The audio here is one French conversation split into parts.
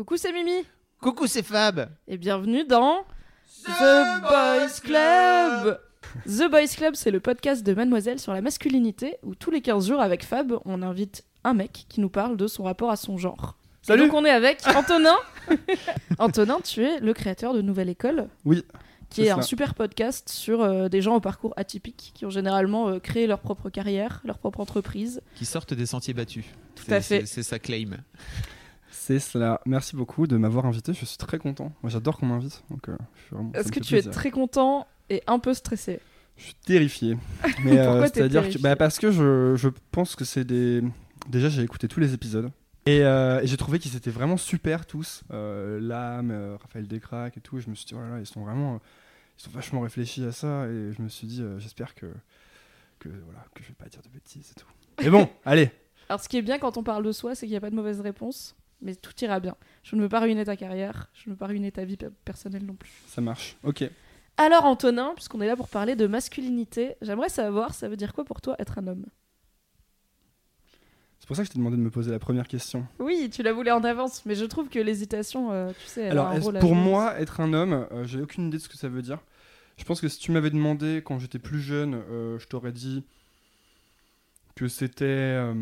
Coucou, c'est Mimi Coucou, c'est Fab et bienvenue dans The Boys Club. The Boys Club, c'est le podcast de Mademoiselle sur la masculinité où tous les 15 jours avec Fab, on invite un mec qui nous parle de son rapport à son genre. Et Salut. donc on est avec Antonin. Antonin, tu es le créateur de Nouvelle École, Oui, qui est un super podcast sur euh, des gens au parcours atypique qui ont généralement euh, créé leur propre carrière, leur propre entreprise. Qui sortent des sentiers battus. Tout à fait. C'est sa claim. C'est cela. Merci beaucoup de m'avoir invité. Je suis très content. Moi, j'adore qu'on m'invite. Donc, euh, Est-ce que tu es très content et un peu stressé? Je suis terrifié. Mais euh, c'est-à-dire que bah, parce que je, je pense que c'est des. Déjà, j'ai écouté tous les épisodes. Et, euh, et j'ai trouvé qu'ils étaient vraiment super tous. Euh, Raphaël Descraques et tout. Et je me suis dit, oh là là, ils sont vraiment. ils sont vachement réfléchis à ça. Et je me suis dit, j'espère que, que, voilà, que je vais pas dire de bêtises et tout. Mais bon, allez. Alors, ce qui est bien quand on parle de soi, c'est qu'il n'y a pas de mauvaise réponse, mais tout ira bien. Je ne veux pas ruiner ta carrière, je ne veux pas ruiner ta vie pe- personnelle non plus. Ça marche. Ok. Alors, Antonin, puisqu'on est là pour parler de masculinité, j'aimerais savoir, ça veut dire quoi pour toi être un homme? C'est pour ça que je t'ai demandé de me poser la première question. Oui, tu l'as voulu en avance, mais je trouve que l'hésitation, euh, tu sais, elle Alors, a un rôle pour moi, être un homme, euh, j'ai aucune idée de ce que ça veut dire. Je pense que si tu m'avais demandé quand j'étais plus jeune, euh, je t'aurais dit que c'était euh,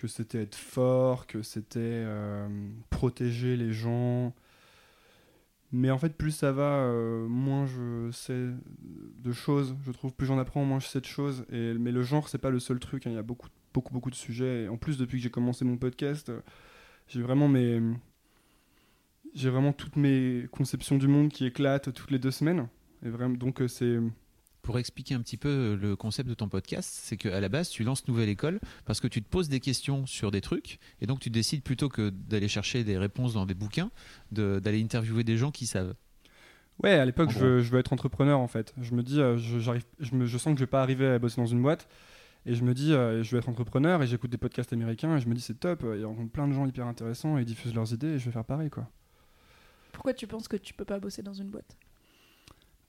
que c'était être fort, que c'était euh, protéger les gens. Mais en fait, plus ça va, euh, moins je sais de choses. Je trouve plus j'en apprends, moins je sais de choses. Et, mais le genre, c'est pas le seul truc. hein. Il y a beaucoup, beaucoup, beaucoup de sujets. Et en plus, depuis que j'ai commencé mon podcast, euh, j'ai vraiment mes j'ai vraiment toutes mes conceptions du monde qui éclatent toutes les deux semaines. Et vraiment, donc c'est Pour expliquer un petit peu euh, le concept de ton podcast, c'est qu'à la base, tu lances Nouvelle École parce que tu te poses des questions sur des trucs et donc tu décides plutôt que d'aller chercher des réponses dans des bouquins, de- d'aller interviewer des gens qui savent. ouais. À l'époque, je, veux- je veux être entrepreneur en fait. Je me dis, euh, je, j'arrive, je, me- je sens que je vais pas arriver à bosser dans une boîte. Et je me dis, euh, je vais être entrepreneur et j'écoute des podcasts américains et je me dis, c'est top. Ils rencontrent plein de gens hyper intéressants et ils diffusent leurs idées et je vais faire pareil quoi. Pourquoi tu penses que tu peux pas bosser dans une boîte?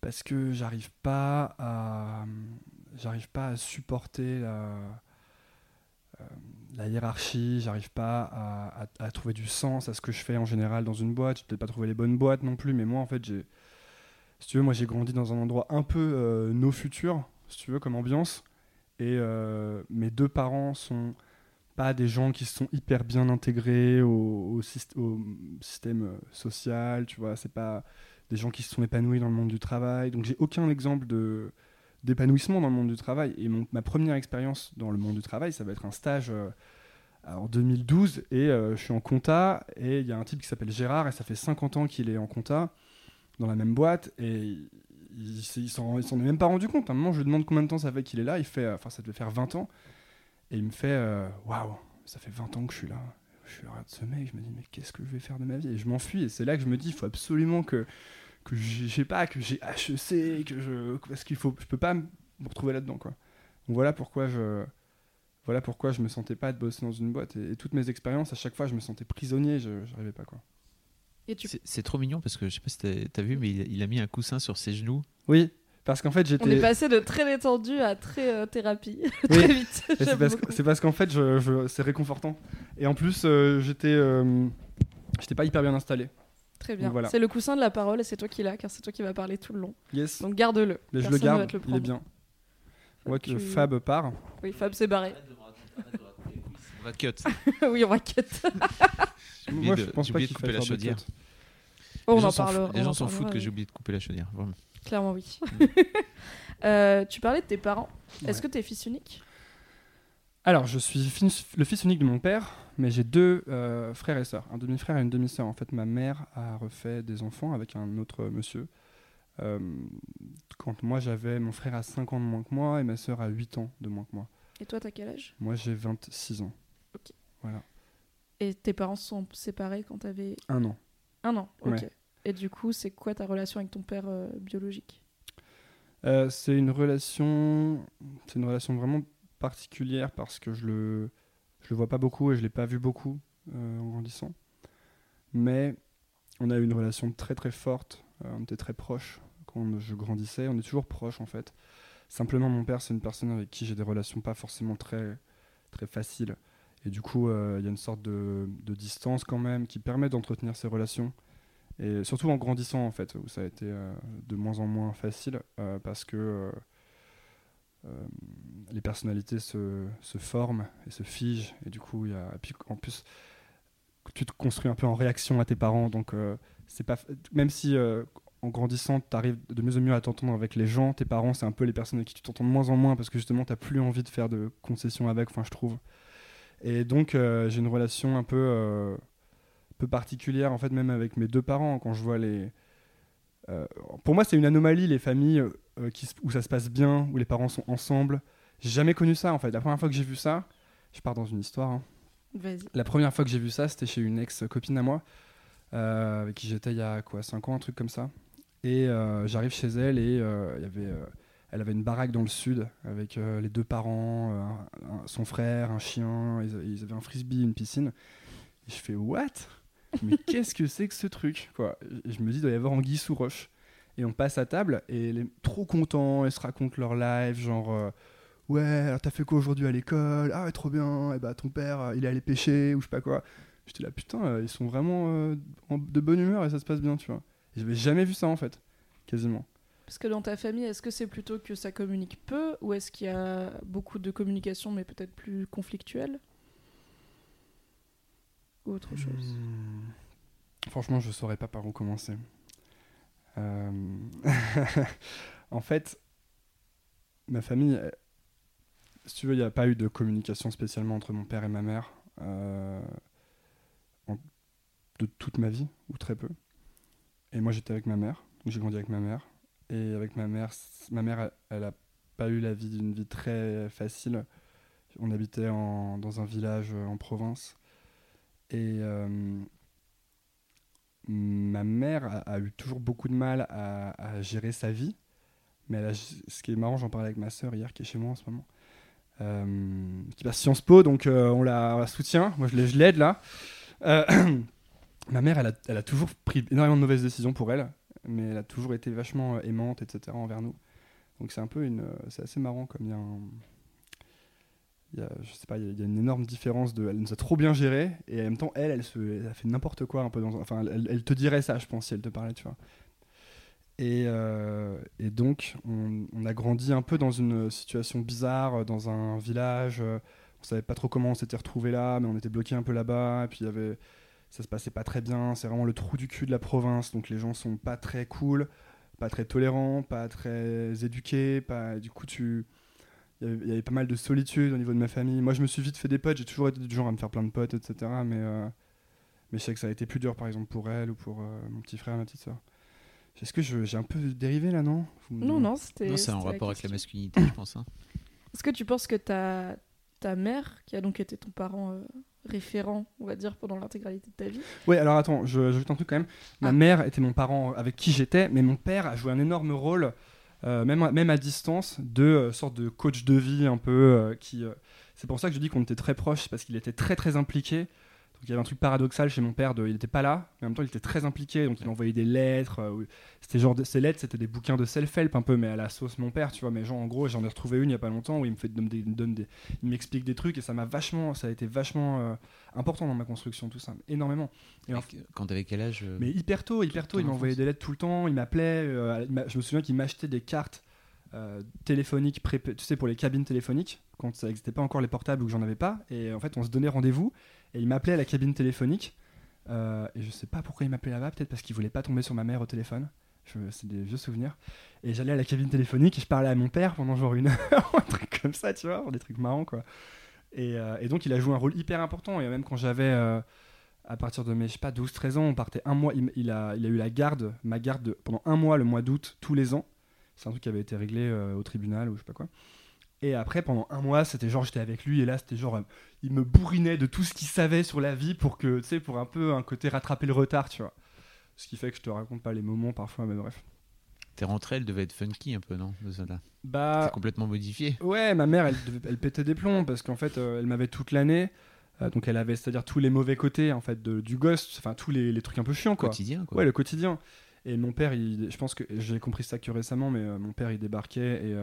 Parce que j'arrive pas à j'arrive pas à supporter la, euh, la hiérarchie j'arrive pas à, trouver du sens à ce que je fais en général dans une boîte. J'ai peut-être pas trouvé les bonnes boîtes non plus mais moi en fait j'ai si tu veux moi j'ai grandi dans un endroit un peu euh, no futur si tu veux comme ambiance. Et euh, mes deux parents sont pas des gens qui sont hyper bien intégrés au, au syst- au système euh, social tu vois. C'est pas des gens qui se sont épanouis dans le monde du travail. Donc j'ai aucun exemple de d'épanouissement dans le monde du travail. Et mon- ma première expérience dans le monde du travail, ça va être un stage euh, en 2012 et euh, je suis en compta et il y a un type qui s'appelle Gérard et ça fait 50 ans qu'il est en compta dans la même boîte et il, il s'en est même pas rendu compte. À un moment, je lui demande combien de temps ça fait qu'il est là. Il fait, euh, enfin, ça devait faire 20 ans. Et il me fait, waouh, ça fait 20 ans que je suis là. Je suis regarde ce mec, je me dis, mais qu'est-ce que je vais faire de ma vie? Et je m'enfuis. Et c'est là que je me dis, il faut absolument que, que j'ai je sais pas, que j'ai HEC, que je. Parce qu'il faut. Je peux pas me retrouver là-dedans, quoi. Donc voilà pourquoi je. Voilà pourquoi je me sentais pas de bosser dans une boîte. Et, et toutes mes expériences, à chaque fois, je me sentais prisonnier, je j'arrivais pas, quoi. Et tu... C'est c'est trop mignon parce que je sais pas si t'as- t'as vu, mais il, il a mis un coussin sur ses genoux. Oui, parce qu'en fait, On est j'étais. passé de très détendu à très euh, thérapie, Oui. très vite. C'est parce, que- c'est parce qu'en fait, je, je- c'est réconfortant. Et en plus, euh, j'étais, euh, j'étais pas hyper bien installé. Très bien. Voilà. C'est le coussin de la parole et c'est toi qui l'as, car c'est toi qui vas parler tout le long. Yes. Donc garde-le. Mais je le va garde. te le il est bien. On voit que Tu- Fab part. Oui, Fab s'est barré. On va cut. oui, on va cut. J'ai Moi, oublié je de- pense pas qu'il de couper la faire de chaudière. cut. Oh, on les gens en s'en parlera. foutent- les on gens en s'en foutent que j'ai oublié de couper la chaudière. vraiment. Clairement, oui. Euh, tu parlais de tes parents. Est-ce que t'es fils unique? Alors, je suis le fils unique de mon père, mais j'ai deux euh, frères et sœurs, un demi-frère et une demi-sœur. En fait, ma mère a refait des enfants avec un autre monsieur. Euh, quand moi j'avais mon frère a 5 ans de moins que moi et ma sœur a 8 ans de moins que moi. Et toi, t'as quel âge? Moi, j'ai 26 ans. Ok. Voilà. Et tes parents se sont séparés quand t'avais Un an. un an Ok. Ouais. Et du coup, c'est quoi ta relation avec ton père euh, biologique? C'est une relation, c'est une relation vraiment particulière parce que je le, le vois pas beaucoup et je l'ai pas vu beaucoup euh, en grandissant. Mais on a eu une relation très très forte. euh, on était très proches quand je grandissais. On est toujours proches en fait. Simplement, mon père, c'est une personne avec qui j'ai des relations pas forcément très très faciles. Et du coup, euh, il y a une sorte de, de distance quand même qui permet d'entretenir ces relations. Et surtout en grandissant, en fait, où ça a été de moins en moins facile parce que les personnalités se, forment et se figent. Et du coup, y a. En plus, tu te construis un peu en réaction à tes parents. Donc, euh, c'est pas. Même si euh, en grandissant, tu arrives de mieux en mieux à t'entendre avec les gens, tes parents, c'est un peu les personnes avec qui tu t'entends de moins en moins parce que justement, tu plus envie de faire de concessions avec, enfin, je trouve. Et donc, euh, j'ai une relation un peu. euh, peu particulière en fait même avec mes deux parents quand je vois les Euh, pour moi c'est une anomalie les familles euh, qui, où ça se passe bien où les parents sont ensemble j'ai jamais connu ça en fait la première fois que j'ai vu ça je pars dans une histoire hein. Vas-y. la première fois que j'ai vu ça c'était chez une ex copine à moi euh, avec qui j'étais il y a quoi 5 ans un truc comme ça et euh, j'arrive chez elle et euh, il y avait euh, elle avait une baraque dans le sud avec euh, les deux parents, euh, un- un- son frère, un chien, ils, ils avaient un frisbee, une piscine. Et je fais what? Mais qu'est-ce que c'est que ce truc je me dis il doit y avoir anguille sous roche. Et on passe à table et est trop content, elles se racontent leur live, genre euh, ouais, alors t'as fait quoi aujourd'hui à l'école? Ah trop bien. Et bah ton père, euh, il est allé pêcher ou je sais pas quoi. J'étais là putain, euh, ils sont vraiment euh, de bonne humeur et ça se passe bien, tu vois. J'avais jamais vu ça en fait, quasiment. Parce que dans ta famille, est-ce que c'est plutôt que ça communique peu ou est-ce qu'il y a beaucoup de communication mais peut-être plus conflictuelle? Autre chose Hmm. Franchement, je saurais pas par où commencer. Euh, en fait, ma famille, si tu veux, il n'y a pas eu de communication spécialement entre mon père et ma mère euh, de toute ma vie, ou très peu. Et moi, j'étais avec ma mère, j'ai grandi avec ma mère. Et avec ma mère, ma mère, elle- elle a pas eu la vie d'une vie très facile. On habitait dans un village euh, en province. Et euh, ma mère a, eu toujours beaucoup de mal à, gérer sa vie. Mais ce qui est marrant, j'en parlais avec ma sœur hier qui est chez moi en ce moment. euh, qui passe Sciences Po, donc euh, on, la, soutient. Moi, je l'ai- je l'aide là. Euh, ma mère, elle a, toujours pris énormément de mauvaises décisions pour elle, mais elle a toujours été vachement aimante, etc. envers nous. Donc c'est un peu une, c'est assez marrant comme il y a je sais pas, il y a- une énorme différence de, elle nous a trop bien géré et en même temps elle, elle a fait n'importe quoi un peu dans, enfin elle, te dirait ça, je pense si elle te parlait, tu vois. Et, euh, et donc on, on a grandi un peu dans une situation bizarre, euh, dans un village. euh, On savait pas trop comment on s'était retrouvé là, mais on était bloqué un peu là-bas. Et puis il y avait, ça se passait pas très bien. C'est vraiment le trou du cul de la province, donc les gens sont pas très cool, pas très tolérants, pas très éduqués. Pas, du coup tu il y, avait, il y avait pas mal de solitude au niveau de ma famille. Moi, je me suis vite fait des potes. J'ai toujours été du genre à me faire plein de potes, etc. Mais, euh, mais je sais que ça a été plus dur, par exemple, pour elle ou pour euh, mon petit frère, ma petite soeur. Est-ce que je- j'ai un peu dérivé là, non? Non, non, c'était. Non, c'est en rapport avec la masculinité, je pense. hein. Est-ce que tu penses que ta, ta mère, qui a donc été ton parent euh, référent, on va dire, pendant l'intégralité de ta vie, Ouais, alors attends, je- j'ajoute un truc quand même. Ma Ah. mère était mon parent avec qui j'étais, mais mon père a joué un énorme rôle, euh, même, à- même à distance, de euh, sorte de coach de vie un peu. euh, qui, euh, c'est pour ça que je dis qu'on était très proches, parce qu'il était très très impliqué. Donc il y avait un truc paradoxal chez mon père, de, il n'était pas là, mais en même temps il était très impliqué, donc il envoyait des lettres. euh, c'était genre de- ces lettres, c'était des bouquins de self-help un peu, mais à la sauce mon père, tu vois. Mais genre en gros, j'en ai retrouvé une il y a pas longtemps où il me fait donne des, donne des- il m'explique des trucs et ça m'a vachement, ça a été vachement euh, important dans ma construction, tout ça, énormément. Et que- Quand t'avais quel âge euh, mais hyper tôt, hyper tôt, il m'envoyait des lettres tout le temps, il m'appelait. euh, je me souviens qu'il m'achetait des cartes euh, téléphoniques, pré- tu sais, pour les cabines téléphoniques, quand ça n'existait pas encore les portables ou que j'en avais pas. Et en fait, on se donnait rendez-vous et il m'appelait à la cabine téléphonique. euh, et je sais pas pourquoi il m'appelait là-bas, peut-être parce qu'il voulait pas tomber sur ma mère au téléphone. C'est des vieux souvenirs. Et j'allais à la cabine téléphonique et je parlais à mon père pendant genre une heure, un truc comme ça, tu vois, des trucs marrants quoi. Et, euh, et donc il a joué un rôle hyper important. Et même quand j'avais, euh, à partir de mes, je sais pas, 12-13 ans, on partait un mois, il, a, eu la garde, ma garde pendant un mois le mois d'août, tous les ans. C'est un truc qui avait été réglé au tribunal ou je sais pas quoi. Et après, pendant un mois, c'était genre, j'étais avec lui, et là, c'était genre, euh, il me bourrinait de tout ce qu'il savait sur la vie pour que, tu sais, pour un peu un côté rattraper le retard, tu vois. Ce qui fait que je te raconte pas les moments parfois, mais bref. Tes rentrées, elles devaient être funky un peu, non de Bah, C'est complètement modifié. Ouais, ma mère, elle, devait- elle pétait des plombs parce qu'en fait, euh, elle m'avait toute l'année. Euh, donc, elle avait, c'est-à-dire tous les mauvais côtés en fait de- du ghost, enfin tous les, les trucs un peu chiants quoi. Quotidien, quoi. Ouais, le quotidien. Et mon père, il, je pense que j'ai compris ça que récemment, mais euh, mon père, il débarquait et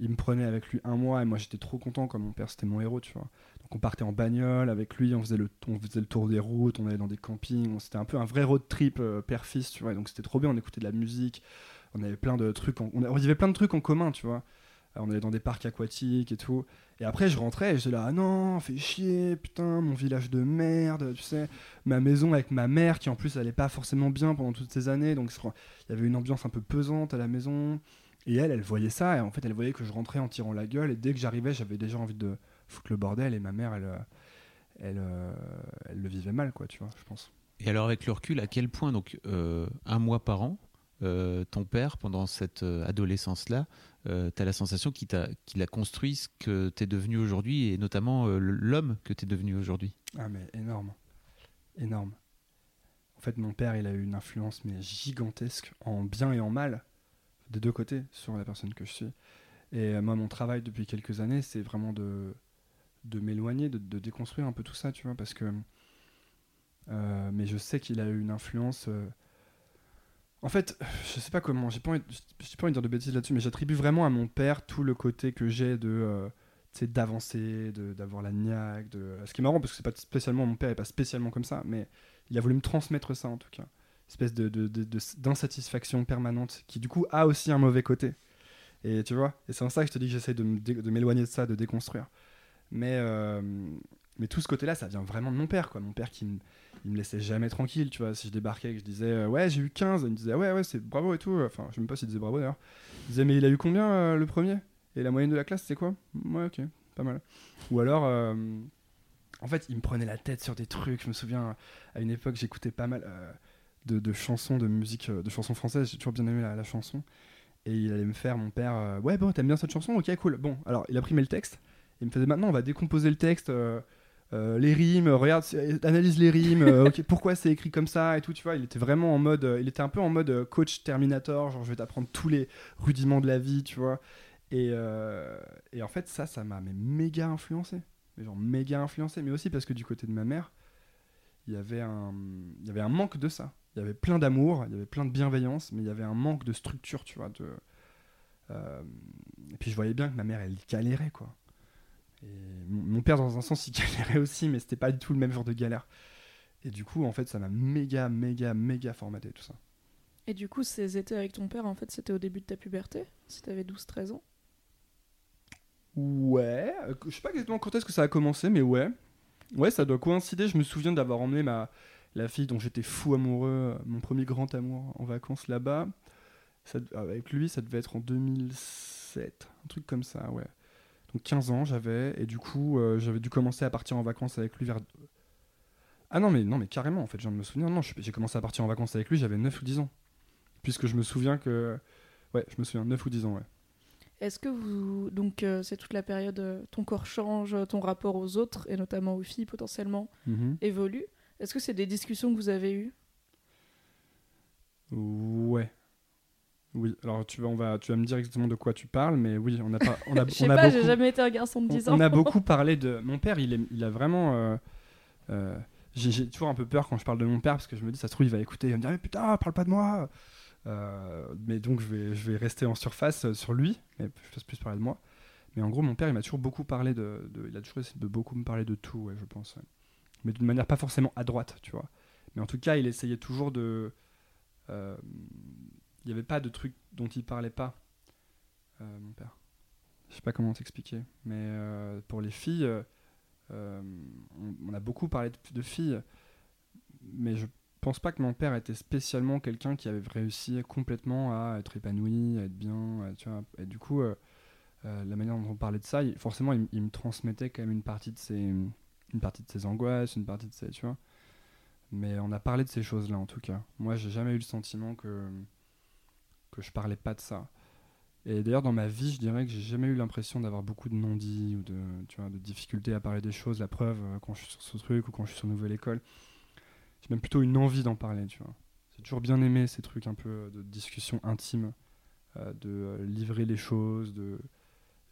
il me prenait avec lui un mois. Et moi, j'étais trop content, comme mon père, c'était mon héros, tu vois. Donc, on partait en bagnole avec lui, on faisait le, on faisait le tour des routes, on allait dans des campings. C'était un peu un vrai road trip euh, père-fils, tu vois. Donc, c'était trop bien, on écoutait de la musique. On avait plein de trucs, on, avait plein de trucs en commun, tu vois. Euh, on allait dans des parcs aquatiques et tout. Et après, je rentrais et j'étais là, ah non, fais chier, putain, mon village de merde, tu sais ma maison avec ma mère qui en plus allait pas forcément bien pendant toutes ces années donc il y avait une ambiance un peu pesante à la maison et elle elle voyait ça et en fait elle voyait que je rentrais en tirant la gueule et dès que j'arrivais j'avais déjà envie de foutre le bordel et ma mère elle euh, elle, euh, elle le vivait mal quoi tu vois je pense. Et alors, avec le recul, à quel point, donc, euh, un mois par an, euh, ton père, pendant cette adolescence-là, euh, tu as la sensation qu'il a construit ce que tu es devenu aujourd'hui, et notamment l'homme que tu es devenu aujourd'hui? Ah mais énorme. Énorme. En fait mon père il a eu une influence mais gigantesque en bien et en mal des deux côtés sur la personne que je suis. Et euh, moi mon travail depuis quelques années c'est vraiment de de m'éloigner de, déconstruire un peu tout ça tu vois parce que euh, mais je sais qu'il a eu une influence euh, en fait je sais pas comment j'ai pas pas envie de dire de bêtises là-dessus mais j'attribue vraiment à mon père tout le côté que j'ai de euh, d'avancer d'avoir la niaque de ce qui est marrant parce que c'est pas spécialement mon père est pas spécialement comme ça mais il a voulu me transmettre ça en tout cas espèce d'insatisfaction permanente qui du coup a aussi un mauvais côté. Et tu vois et c'est en ça que je te dis que j'essaie de, m'éloigner de ça de déconstruire. Mais euh, mais tout ce côté là ça vient vraiment de mon père quoi. Mon père qui me il me laissait jamais tranquille tu vois. Si je débarquais et que je disais euh, ouais j'ai eu 15 il me disait ouais ouais c'est bravo et tout enfin je sais même pas s'il disait bravo d'ailleurs. Il disait mais il a eu combien euh, le premier? Et la moyenne de la classe c'est quoi? Ouais ok pas mal. Ou alors en fait il me prenait la tête sur des trucs je me souviens à une époque j'écoutais pas mal de, chansons de musique euh, de chansons françaises. J'ai toujours bien aimé la, chanson. Et il allait me faire mon père euh, ouais bon t'aimes bien cette chanson? Ok cool. Bon alors il a pris le texte. Il me faisait maintenant on va décomposer le texte euh, les rimes, regarde, analyse les rimes, ok, pourquoi c'est écrit comme ça et tout, tu vois, il était vraiment en mode, il était un peu en mode coach Terminator, genre je vais t'apprendre tous les rudiments de la vie, tu vois, et, et en fait ça, ça m'a méga influencé, mais genre méga influencé, mais aussi parce que du côté de ma mère, il y avait un, il y avait un manque de ça, il y avait plein d'amour, il y avait plein de bienveillance, mais il y avait un manque de structure, tu vois, de, euh, et puis je voyais bien que ma mère elle galérait quoi. Et mon, mon père, dans un sens, il galérait aussi, mais c'était pas du tout le même genre de galère. Et du coup, en fait, ça m'a méga, méga, méga formaté tout ça. Et du coup, ces étés avec ton père, en fait, c'était au début de ta puberté Si t'avais 12-13 ans? Ouais, euh, je sais pas exactement quand est-ce que ça a commencé, mais ouais. Ouais, ça doit coïncider. Je me souviens d'avoir emmené ma, la fille dont j'étais fou amoureux, euh, mon premier grand amour, en vacances là-bas. Ça- Avec lui, ça devait être en 2007, un truc comme ça, ouais. Donc 15 ans j'avais, et du coup, euh, j'avais dû commencer à partir en vacances avec lui vers. Ah non, mais, non, mais carrément, en fait, je viens de me souvenir. Non, j'ai commencé à partir en vacances avec lui, j'avais 9 ou 10 ans. Puisque je me souviens que. Ouais, je me souviens, 9 ou 10 ans, ouais. Est-ce que vous. Donc, euh, c'est toute la période, euh, ton corps change, euh, ton rapport aux autres, et notamment aux filles potentiellement, Mhm. évolue. Est-ce que c'est des discussions que vous avez eues? Ouais. Oui, alors tu vas, on va, tu vas me dire exactement de quoi tu parles, mais oui, on a, pas, on a, Je sais on a pas, j'ai jamais été un garçon de on, 10 ans. on a beaucoup parlé de. Mon père, il, est, il a vraiment. euh, euh, j'ai toujours un peu peur quand je parle de mon père parce que je me dis, ça se trouve, il va écouter, il va me dire, mais putain, parle pas de moi. Euh, mais donc, je vais, je vais rester en surface sur lui, mais je fasse plus parler de moi. Mais en gros, mon père, il m'a toujours beaucoup parlé de, de- Il a toujours essayé de beaucoup me parler de tout, ouais, je pense. ouais. Mais d'une manière pas forcément à droite, tu vois. Mais en tout cas, il essayait toujours de. euh, il n'y avait pas de truc dont il parlait pas, euh, mon père. Je sais pas comment t'expliquer, mais euh, pour les filles, euh, euh, on, a beaucoup parlé de, filles, mais je pense pas que mon père était spécialement quelqu'un qui avait réussi complètement à être épanoui, à être bien, tu vois. Et du coup, euh, euh, la manière dont on parlait de ça, forcément, il me transmettait quand même une partie de ses, une partie de ses angoisses, une partie de ses, tu vois. Mais on a parlé de ces choses-là en tout cas. Moi, j'ai jamais eu le sentiment que que je parlais pas de ça. Et d'ailleurs, dans ma vie, je dirais que j'ai jamais eu l'impression d'avoir beaucoup de non-dits ou de, tu vois, de difficultés à parler des choses. La preuve, euh, quand je suis sur ce truc ou quand je suis sur Nouvelle École, j'ai même plutôt une envie d'en parler, tu vois. J'ai toujours bien aimé ces trucs un peu de discussion intime, euh, de euh, livrer les choses, de...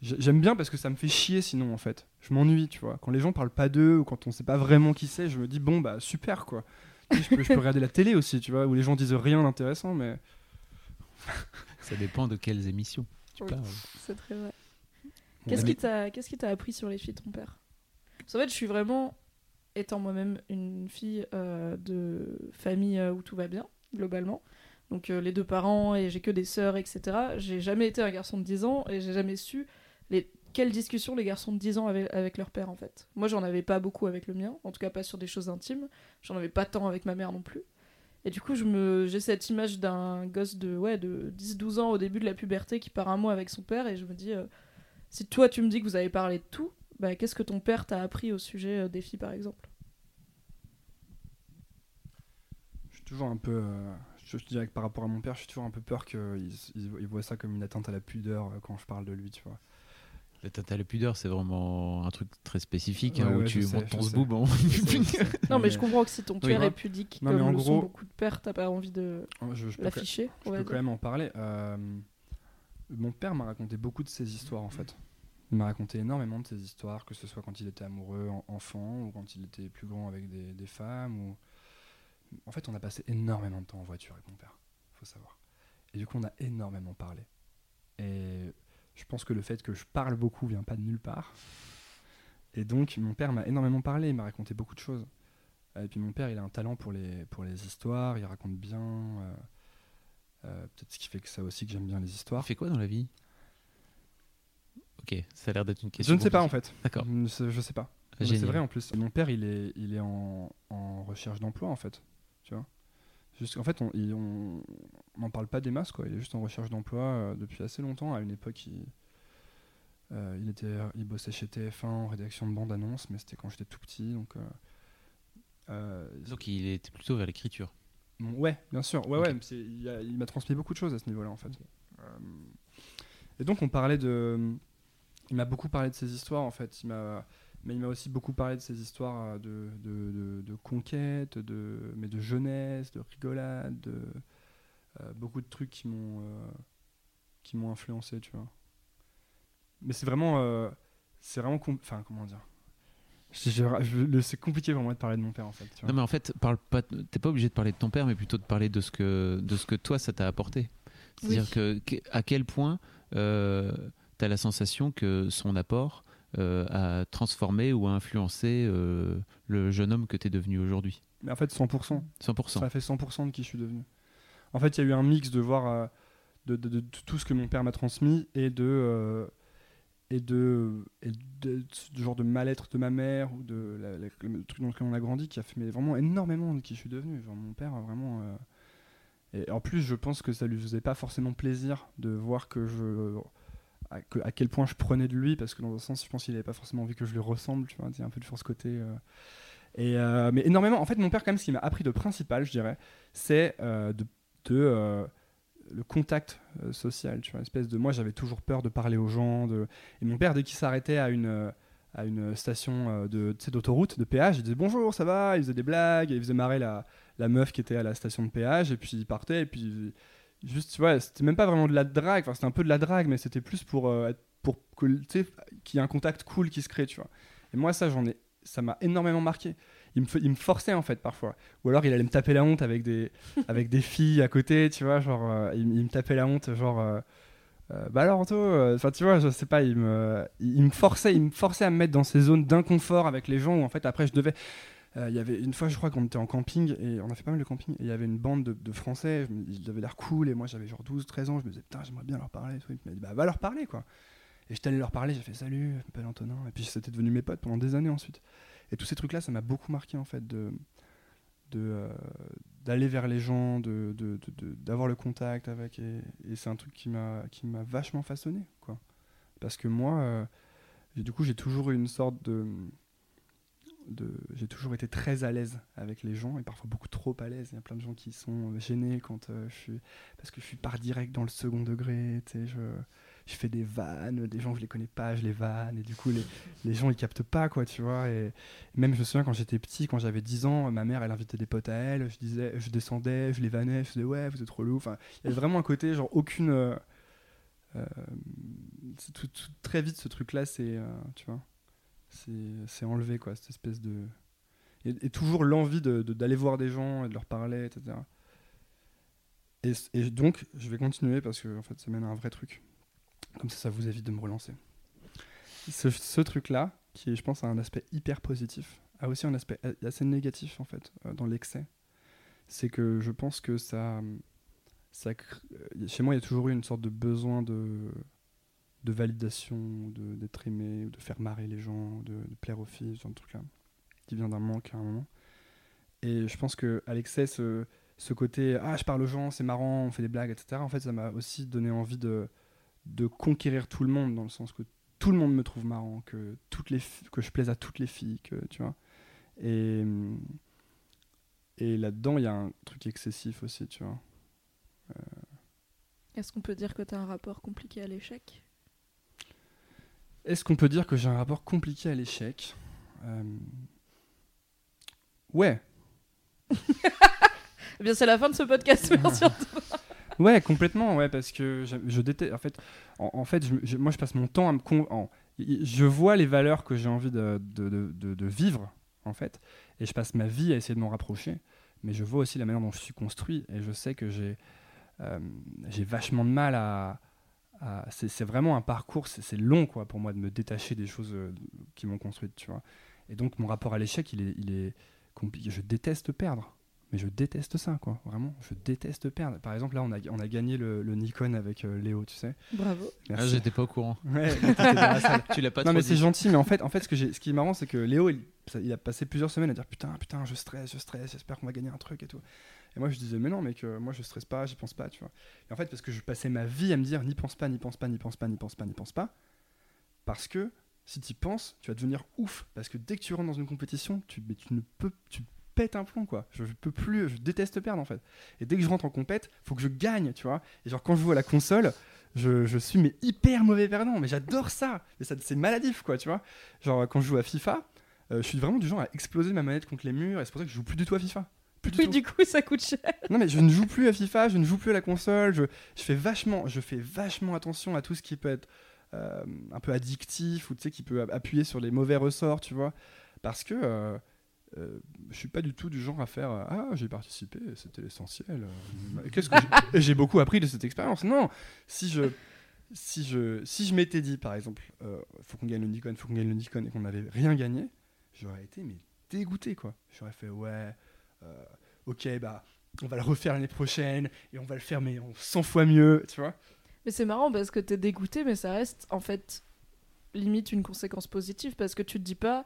J'ai- J'aime bien parce que ça me fait chier sinon en fait. Je m'ennuie, tu vois. Quand les gens parlent pas d'eux ou quand on sait pas vraiment qui c'est, je me dis bon bah super quoi. Je, peux, je peux regarder la télé aussi, tu vois, où les gens disent rien d'intéressant, mais Ça dépend de quelles émissions tu Oui. parles. C'est très vrai. Qu'est-ce qui t'a qu'est-ce qui t'a appris sur les filles de ton père? Parce qu'en fait, je suis vraiment, étant moi-même une fille euh, de famille euh, où tout va bien, globalement. Donc euh, les deux parents et j'ai que des sœurs, etc. J'ai jamais été un garçon de 10 ans et j'ai jamais su les... quelles discussions les garçons de 10 ans avaient avec leur père en fait? Moi j'en avais pas beaucoup avec le mien, en tout cas pas sur des choses intimes. J'en avais pas tant avec ma mère non plus. Et du coup, je me... j'ai cette image d'un gosse de, ouais, de 10-12 ans au début de la puberté qui part un mois avec son père et je me dis, euh, si toi tu me dis que vous avez parlé de tout, bah, qu'est-ce que ton père t'a appris au sujet euh, des filles par exemple? Je suis toujours un peu. euh, je, je dirais que par rapport à mon père, je suis toujours un peu peur qu'il il, voit ça comme une atteinte à la pudeur quand je parle de lui, tu vois. La tata la pudeur, c'est vraiment un truc très spécifique Ouais, hein, où tu je sais, montes ton je sais. zboob en- Non, mais Mais- je comprends que si ton père est pudique, Non, mais comme en le sont gros- beaucoup de pères, t'as pas envie de Je, je l'afficher. je on va peux dire. quand même en parler. Euh, mon père m'a raconté beaucoup de ses histoires en fait. Il m'a raconté énormément de ses histoires, que ce soit quand il était amoureux, en- enfant, ou quand il était plus grand avec des, des femmes. Ou... En fait, on a passé énormément de temps en voiture avec mon père, faut savoir. Et du coup, on a énormément parlé. Et je pense que le fait que je parle beaucoup vient pas de nulle part. Et donc, mon père m'a énormément parlé, il m'a raconté beaucoup de choses. Et puis mon père, il a un talent pour les, pour les histoires, il raconte bien. euh, euh, Peut-être ce qui fait que ça aussi que j'aime bien les Tu histoires. fais quoi dans la vie? Ok, ça a l'air d'être une Je question. ne sais pas en fait. D'accord. Je ne sais- je pas. C'est vrai en plus. Mon père, il est, il est en, en recherche d'emploi en fait. Tu vois? Juste, En fait, on n'en parle pas des masses quoi. Il est juste en recherche d'emploi euh, depuis assez longtemps. À une époque, il, euh, il, était, il bossait chez TF1 en rédaction de bande-annonce, mais c'était quand j'étais tout petit. Donc, euh, Donc il était plutôt vers l'écriture. Bon, ouais, bien sûr. Ouais, ouais, il, m'a transmis beaucoup de choses à ce niveau-là, en fait. Et donc, on parlait de. Il m'a beaucoup parlé de ses histoires, en fait. Il m'a, mais il m'a aussi beaucoup parlé de ses histoires euh, de, de, de, de conquête, de, mais de jeunesse, de rigolade, de euh, beaucoup de trucs qui m'ont euh, qui m'ont influencé, tu vois. Mais c'est vraiment, euh, c'est vraiment, enfin, comment dire. C'est compliqué pour moi de parler de mon père, en fait. tu vois. Non mais en fait, parle pas. T'es pas obligé de parler de ton père, mais plutôt de parler de ce que de ce que toi ça t'a apporté. C'est-à-dire Oui. que, que- à quel point euh, t'as la sensation que son apport euh, a transformé ou a influencé euh, le jeune homme que t'es devenu aujourd'hui. Mais en fait, 100%. 100%. Ça fait 100% de qui je suis devenu. En fait, il y a eu un mix de voir euh, de, de- de tout ce que mon père m'a transmis et de et de et de, du genre de mal-être de ma mère ou de la- la- le truc dans lequel on a grandi qui a fait mais vraiment énormément de qui je suis devenu. Genre mon père a vraiment euh, et en plus, je pense que ça lui faisait pas forcément plaisir de voir que je à, que- à quel point je prenais de lui parce que dans un sens, je pense qu'il avait pas forcément envie que je lui ressemble, tu vois, il a un peu de force côté. euh, et, euh, mais énormément. En fait, mon père, quand même, ce qu'il m'a appris de principal, je dirais, c'est euh, de, le contact social. Tu vois, espèce de moi, j'avais toujours peur de parler aux gens. De... Et mon père, dès qu'il s'arrêtait à une à une station de d'autoroute, de péage, il disait bonjour, ça va, il faisait des blagues, il faisait marrer la, la meuf qui était à la station de péage, et puis il partait, et puis juste, tu vois, c'était même pas vraiment de la drague, enfin c'était un peu de la drague, mais c'était plus pour, euh, pour que, tu sais, qu'il y ait un contact cool qui se crée, tu vois. Et moi, ça, j'en ai, ça m'a énormément marqué. Il me, il me forçait en fait parfois. Ou alors il allait me taper la honte avec des, avec des filles à côté, tu vois, genre euh, il, il me tapait la honte, genre euh, euh, bah alors Anto, enfin tu vois, je sais pas, il me, il me forçait, il me forçait à me mettre dans ces zones d'inconfort avec les gens où en fait après je devais. Euh, Il y avait une fois, je crois qu'on était en camping et on a fait pas mal de camping et il y avait une bande de, Français, ils avaient l'air cool et moi j'avais genre 12, 13 ans, je me disais putain, j'aimerais bien leur parler. Et tout. Il m'a dit bah va leur parler quoi. Et j'étais allé leur parler, j'ai fait salut, je m'appelle Antonin et puis c'était devenu mes potes pendant des années ensuite. Et tous ces trucs là, ça m'a beaucoup marqué en fait de euh, d'aller vers les gens, de de- de- d'avoir le contact avec et, c'est un truc qui m'a vachement façonné quoi. Parce que moi, euh, du coup, j'ai toujours eu une sorte de j'ai toujours été très à l'aise avec les gens et parfois beaucoup trop à l'aise. Il y a plein de gens qui sont gênés quand euh, je parce que je suis par direct dans le second degré. Je fais des vannes, des gens je les connais pas, je les vanne, et du coup, les, les gens ils captent pas, quoi, tu vois. Et, même, je me souviens quand j'étais petit, quand j'avais 10 ans, ma mère elle invitait des potes à elle, je disais, je descendais, je les vannais, je disais, ouais, vous êtes trop loup. Enfin, il y avait vraiment un côté, genre, aucune. euh, euh, tout- très vite, ce truc-là, c'est. euh, tu vois, c'est enlevé, quoi, cette espèce de. Et, toujours l'envie de- de- d'aller voir des gens et de leur parler, etc. Et, donc, je vais continuer parce que en fait, ça mène à un vrai truc. Comme ça, ça vous évite de me relancer. Ce, ce truc-là, qui je pense, a un aspect hyper positif, a aussi un aspect assez négatif, en fait, euh, dans l'excès. C'est que je pense que ça. ça euh, chez moi, il y a toujours eu une sorte de besoin de, de validation, d'être aimé, de faire marrer les gens, de, plaire aux filles, genre de truc-là, qui vient d'un manque à un moment. Et je pense que à l'excès, ce, ce côté ah je parle aux gens c'est marrant on fait des blagues etc en fait ça m'a aussi donné envie de de conquérir tout le monde dans le sens que tout le monde me trouve marrant que toutes les que je plaise à toutes les filles que tu vois. Et et là dedans il y a un truc excessif aussi tu vois. Est-ce qu'on peut dire que t'as un rapport compliqué à l'échec? Est-ce qu'on peut dire que j'ai un rapport compliqué à l'échec? Euh, ouais Eh bien, c'est la fin de ce podcast. Merci. Ouais, complètement, ouais, parce que je, je déteste. En fait, en, en fait je- je- moi, je passe mon temps à me. con- en- y- je vois les valeurs que j'ai envie de, de, de- de- de vivre, en fait, et je passe ma vie à essayer de m'en rapprocher. Mais je vois aussi la manière dont je suis construit, et je sais que j'ai euh, j'ai vachement de mal à. À- c'est vraiment un parcours, c'est long, quoi, pour moi, de me détacher des choses euh, qui m'ont construite, tu vois. Et donc, mon rapport à l'échec, il est compliqué. Je déteste perdre. Mais je déteste ça, quoi. Vraiment, je déteste perdre. Par exemple, là, on a, on a gagné le, le Nikon avec euh, Léo, tu sais. Bravo. Ah, j'étais pas au courant. Ouais, mais t'étais dans la salle. Tu l'as pas non, mais c'est gentil, mais en fait, en fait ce, que j'ai- ce qui est marrant, c'est que Léo, il, ça- il a passé plusieurs semaines à dire Putain, putain, je stresse, je stresse, j'espère qu'on va gagner un truc et tout. Et moi, je disais Mais non, mec, euh, moi, je stresse pas, j'y pense pas, tu vois. Et en fait, parce que je passais ma vie à me dire N'y pense pas, n'y pense pas, n'y pense pas, n'y pense pas, n'y pense pas. Parce que si tu penses, tu vas devenir ouf. Parce que dès que tu rentres dans une compétition, tu, mais tu ne peux. Tu pètes un plomb, quoi. Je, je peux plus, je déteste perdre, en fait. Et dès que je rentre en compète, faut que je gagne, tu vois. Et genre, quand je joue à la console, je, je suis mais hyper mauvais perdant, mais j'adore ça. Mais ça c'est maladif, quoi, tu vois. Genre, quand je joue à FIFA, euh, je suis vraiment du genre à exploser ma manette contre les murs, et c'est pour ça que je joue plus du tout à FIFA. Plus du Oui, du coup, ça coûte cher. Non mais je ne joue plus à FIFA, je ne joue plus à la console, je, je fais vachement, je fais vachement attention à tout ce qui peut être euh, un peu addictif ou tu sais qui peut appuyer sur les mauvais ressorts, tu vois, parce que euh, euh, je suis pas du tout du genre à faire euh, ah j'ai participé, c'était l'essentiel. euh, Qu'est-ce que j'ai- beaucoup appris de cette expérience. Non, si je si je si je m'étais dit par exemple euh, faut qu'on gagne le Nikon, faut qu'on gagne le Nikon et qu'on n'avait rien gagné, j'aurais été mais dégoûté quoi. J'aurais fait ouais euh, ok bah on va le refaire l'année prochaine et on va le faire mais en 100 fois mieux, tu vois. Mais c'est marrant parce que t'es dégoûté, mais ça reste en fait limite une conséquence positive parce que tu te dis pas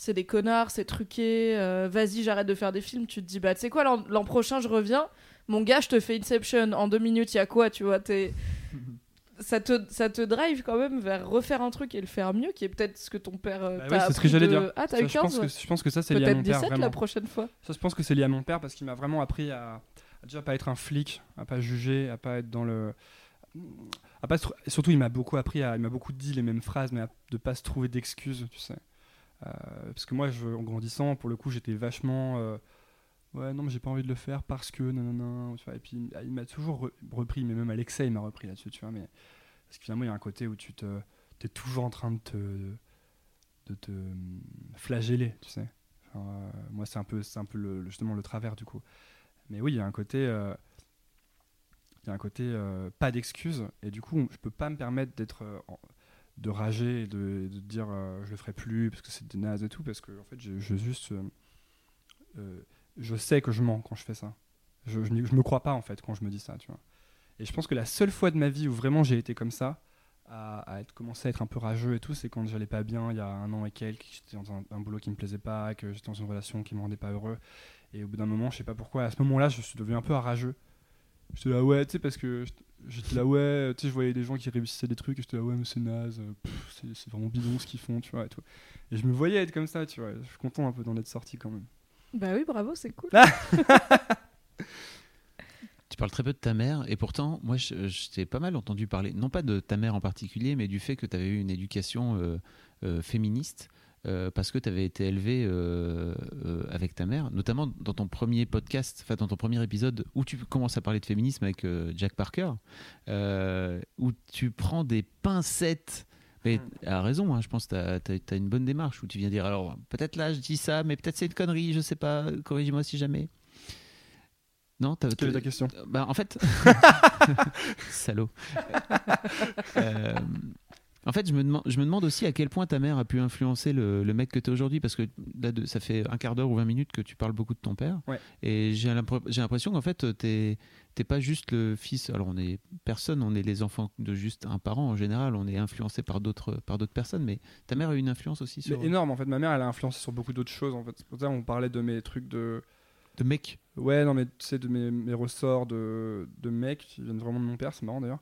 c'est des connards, c'est truqué, euh, vas-y j'arrête de faire des films. Tu te dis bah tu sais quoi l'an prochain je reviens, mon gars je te fais Inception en deux minutes, il y a quoi tu vois t'es ça te, ça te drive quand même vers refaire un truc et le faire mieux, qui est peut-être ce que ton père euh, Bah oui, c'est ce que j'allais de- dire. Ah, t'as eu je, pense 15 ouais. que, je pense que ça c'est lié à mon père 17 la vraiment. prochaine fois. Ça, je pense que c'est lié à mon père parce qu'il m'a vraiment appris à, à déjà pas être un flic, à pas juger, à pas être dans le. À pas se surtout, il m'a beaucoup appris à. Il m'a beaucoup dit les mêmes phrases, mais à, de pas se trouver d'excuses, tu sais. Euh, parce que moi, en grandissant, pour le coup, j'étais vachement. euh, ouais, non, mais j'ai pas envie de le faire parce que. Non. Tu vois, et puis, il, m'a toujours re- repris, mais même Alexei, il m'a repris là-dessus, tu vois. Mais, parce que finalement, il y a un côté où tu te. es toujours en train de te. hum, flageller, tu sais. Euh, moi, c'est un peu, un peu justement le travers du coup. Mais oui, il y a un côté, il y a un côté pas d'excuses et du coup, je peux pas me permettre d'être, de rager et de, de dire euh, je le ferai plus parce que c'est des nazes et tout parce que en fait, je, juste, euh, euh, je sais que je mens quand je fais ça. Je, je, me crois pas en fait quand je me dis ça, tu vois. Et je pense que la seule fois de ma vie où vraiment j'ai été comme ça, à, à être commencé à être un peu rageux et tout, c'est quand j'allais pas bien il y a un an et quelques, que j'étais dans un, un boulot qui me plaisait pas, que j'étais dans une relation qui me rendait pas heureux. Et au bout d'un moment, je sais pas pourquoi, à ce moment-là, je suis devenu un peu rageux. J'étais là, ouais, tu sais, parce que j'étais- là, ouais, tu sais, je voyais des gens qui réussissaient des trucs, et j'étais là, ouais, mais c'est naze, euh, pff, c'est- c'est vraiment bidon ce qu'ils font, tu vois, et tout. Et je me voyais être comme ça, tu vois, je suis content un peu d'en être sorti quand même. Bah oui, bravo, c'est cool. Tu parles très peu de ta mère, et pourtant, moi, je, je t'ai pas mal entendu parler, non pas de ta mère en particulier, mais du fait que tu avais eu une éducation euh, euh, féministe, euh, parce que tu avais été élevé euh, euh, avec ta mère, notamment dans ton premier podcast, enfin dans ton premier épisode, où tu commences à parler de féminisme avec euh, Jack Parker, euh, où tu prends des pincettes. Mais à raison, hein, je pense que tu as, une bonne démarche où tu viens dire alors peut-être là je dis ça, mais peut-être c'est une connerie, je sais pas, corrige-moi si jamais. Non, t'as, Quelle est ta question? bah, en fait, salaud. Euh, en fait, je me, demande, je me demande aussi à quel point ta mère a pu influencer le, le mec que tu es aujourd'hui, parce que là, de- ça fait un quart d'heure ou 20 minutes que tu parles beaucoup de ton père. Ouais. Et j'ai l'impr- j'ai l'impression qu'en fait, t'es t'es pas juste le fils. Alors, on est personne, on est les enfants de juste un parent en général, on est influencé par d'autres par d'autres personnes, mais ta mère a eu une influence aussi sur. Mais énorme en fait. Ma mère, elle a influencé sur beaucoup d'autres choses en fait. C'est pour ça on parlait de mes trucs de. De mec. Ouais, non, mais tu sais, de mes, mes ressorts de, de mec qui viennent vraiment de mon père, c'est marrant d'ailleurs.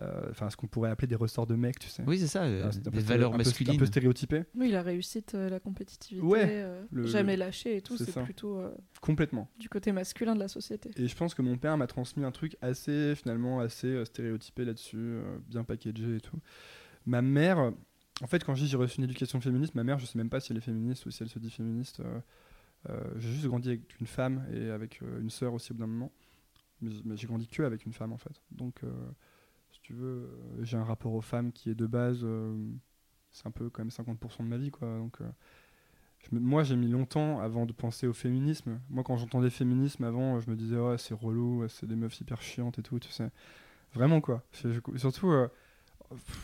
Euh, Enfin, ce qu'on pourrait appeler des ressorts de mec, tu sais. Oui, c'est ça, euh, c'est un peu des valeurs masculines. Un peu stéréotypé. Oui, la réussite, euh, la compétitivité, Ouais, euh, le- jamais lâcher et tout, c'est plutôt euh, Complètement. du côté masculin de la société. Et je pense que mon père m'a transmis un truc assez, finalement, assez euh, stéréotypé là-dessus, euh, bien packagé et tout. Ma mère, en fait, quand je dis j'ai reçu une éducation féministe, ma mère, je sais même pas si elle est féministe ou si elle se dit féministe. euh, euh, j'ai juste grandi avec une femme et avec euh, une sœur aussi au bout d'un moment. Mais, mais j'ai grandi que avec une femme en fait. Donc, euh, tu veux, euh, j'ai un rapport aux femmes qui est de base, euh, c'est un peu quand même 50% de ma vie quoi. Donc, euh, je me- moi, j'ai mis longtemps avant de penser au féminisme. Moi, quand j'entendais féminisme avant, je me disais, ouais, c'est relou, c'est des meufs hyper chiantes et tout, tu sais. Vraiment, quoi. Je- je- surtout, euh,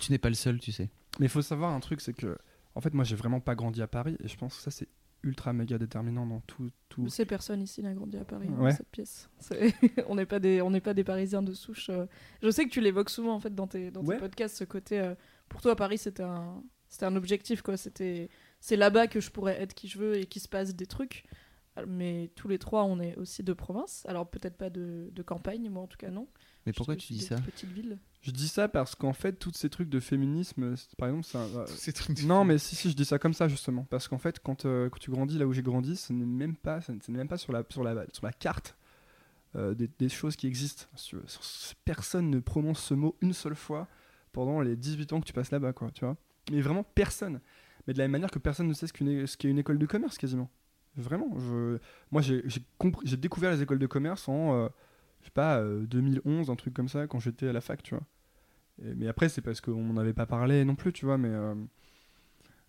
Tu n'es pas le seul, tu sais. mais il faut savoir un truc, c'est que, en fait, moi, j'ai vraiment pas grandi à Paris, et je pense que ça, c'est ultra méga déterminant dans tout. tout... C'est personne ici n'a grandi à Paris dans cette pièce. On n'est pas des on pas des Parisiens de souche. euh. Je sais que tu l'évoques souvent en fait dans tes dans tes Ouais. podcasts ce côté. euh, pour toi Paris c'était un un objectif quoi. C'était c'est là-bas que je pourrais être qui je veux et qu'il se passe des trucs. Euh, Mais tous les trois on est aussi de province. Alors peut-être pas de, de campagne moi en tout cas non. Mais Je pourquoi tu dis ça de Petite ville. Je dis ça parce qu'en fait, tous ces trucs de féminisme, c'est- par exemple, c'est un- euh, Ces trucs Non, mais si, si, je dis ça comme ça justement. Parce qu'en fait, quand, euh, quand tu grandis là où j'ai grandi, ce n'est même pas, ce n'est même pas sur la, sur la, sur la carte euh, des, des choses qui existent. Si tu veux. Personne ne prononce ce mot une seule fois pendant les 18 ans que tu passes là-bas, quoi, tu vois. Mais vraiment personne. Mais de la même manière que personne ne sait ce qu'une é- ce qu'est une école de commerce, quasiment. Vraiment. Je... Moi, j'ai j'ai compris- j'ai découvert les écoles de commerce en, euh, je sais pas, euh, 2011, un truc comme ça, quand j'étais à la fac, tu vois. Mais après, c'est parce qu'on n'en avait pas parlé non plus, tu vois. Mais euh,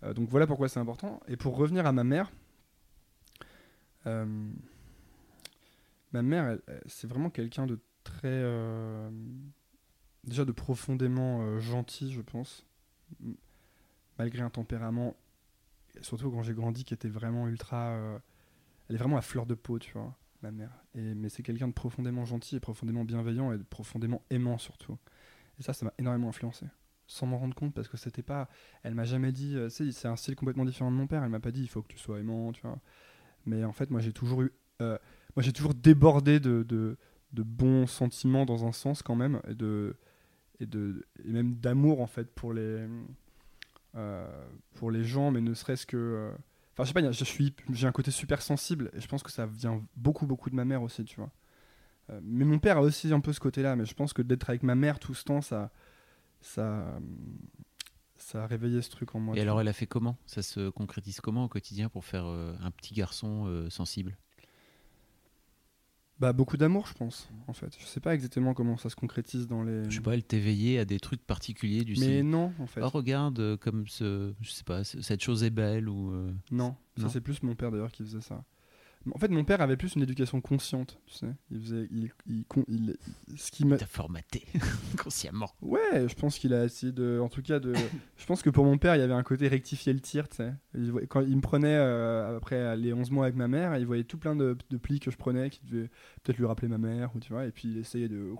euh, donc voilà pourquoi c'est important. Et pour revenir à ma mère, euh, ma mère, c'est vraiment quelqu'un de très, euh, déjà de profondément euh, gentil, je pense, malgré un tempérament, surtout quand j'ai grandi, qui était vraiment ultra, euh, elle est vraiment à fleur de peau, tu vois, ma mère. Et mais c'est quelqu'un de profondément gentil et profondément bienveillant et de profondément aimant surtout. Et ça, ça m'a énormément influencé. Sans m'en rendre compte, parce que c'était pas. Elle m'a jamais dit. euh, c'est un style complètement différent de mon père. Elle m'a pas dit il faut que tu sois aimant, tu vois. Mais en fait, moi, j'ai toujours eu. euh, moi, j'ai toujours débordé de, de, bons sentiments dans un sens, quand même. Et, de, et, de, et même d'amour, en fait, pour les. euh, pour les gens, mais ne serait-ce que. Enfin, je sais pas, y a- je suis, j'ai un côté super sensible et je pense que ça vient beaucoup, beaucoup de ma mère aussi, tu vois. Euh, mais mon père a aussi un peu ce côté-là, mais je pense que d'être avec ma mère tout ce temps, ça, ça, ça a réveillé ce truc en moi. Et alors, vois. elle a fait comment? Ça se concrétise comment au quotidien pour faire euh, un petit garçon euh, sensible? Bah, beaucoup d'amour, je pense, en fait. Je sais pas exactement comment ça se concrétise dans les. Je sais pas, elle t'éveillait à des trucs particuliers du mais style. non, en fait. Oh, regarde, euh, comme ce, je sais pas, cette chose est belle ou. euh, Non, Non. ça c'est plus mon père d'ailleurs qui faisait ça. En fait, mon père avait plus une éducation consciente, tu sais. Il faisait, il, il, con- il- ce qui m'a, T'as formaté consciemment. Ouais, je pense qu'il a essayé de. En tout cas, de. je pense que pour mon père, il y avait un côté rectifier le tir, tu sais. Il Quand il me prenait, euh, après les 11 mois avec ma mère, il voyait tout plein de, de plis que je prenais qui devaient peut-être lui rappeler ma mère, ou tu vois, et puis il essayait de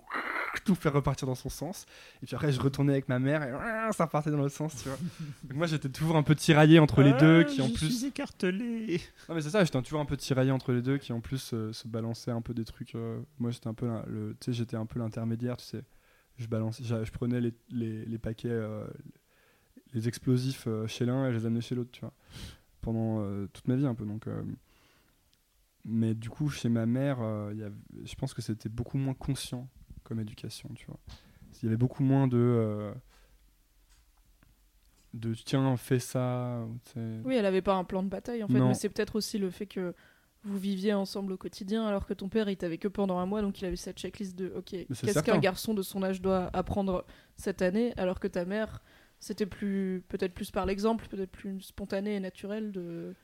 tout faire repartir dans son sens. Et puis après, je retournais avec ma mère et ça repartait dans l'autre sens, tu vois. Donc moi, j'étais toujours un peu tiraillé entre les deux, qui en plus. écartelé. Non mais c'est ça, j'étais toujours un peu tiraillé entre les deux qui en plus euh, se balançaient un peu des trucs. euh, moi j'étais un peu le, tu sais j'étais un peu l'intermédiaire, tu sais. Je balançais, je prenais les, les, les paquets, euh, les explosifs chez l'un et je les amenais chez l'autre, tu vois. Pendant toute ma vie un peu donc. mais du coup, chez ma mère, il y avait- je pense que c'était beaucoup moins conscient comme éducation, tu vois. Il y avait beaucoup moins de. euh, de tiens, fais ça. Oui, elle avait pas un plan de bataille en fait, Non. mais c'est peut-être aussi le fait que vous viviez ensemble au quotidien alors que ton père il t'avait que pendant un mois donc il avait cette checklist de ok qu'est-ce qu'un garçon de son âge doit apprendre cette année alors que ta mère c'était plus peut-être plus par l'exemple peut-être plus spontané et naturel de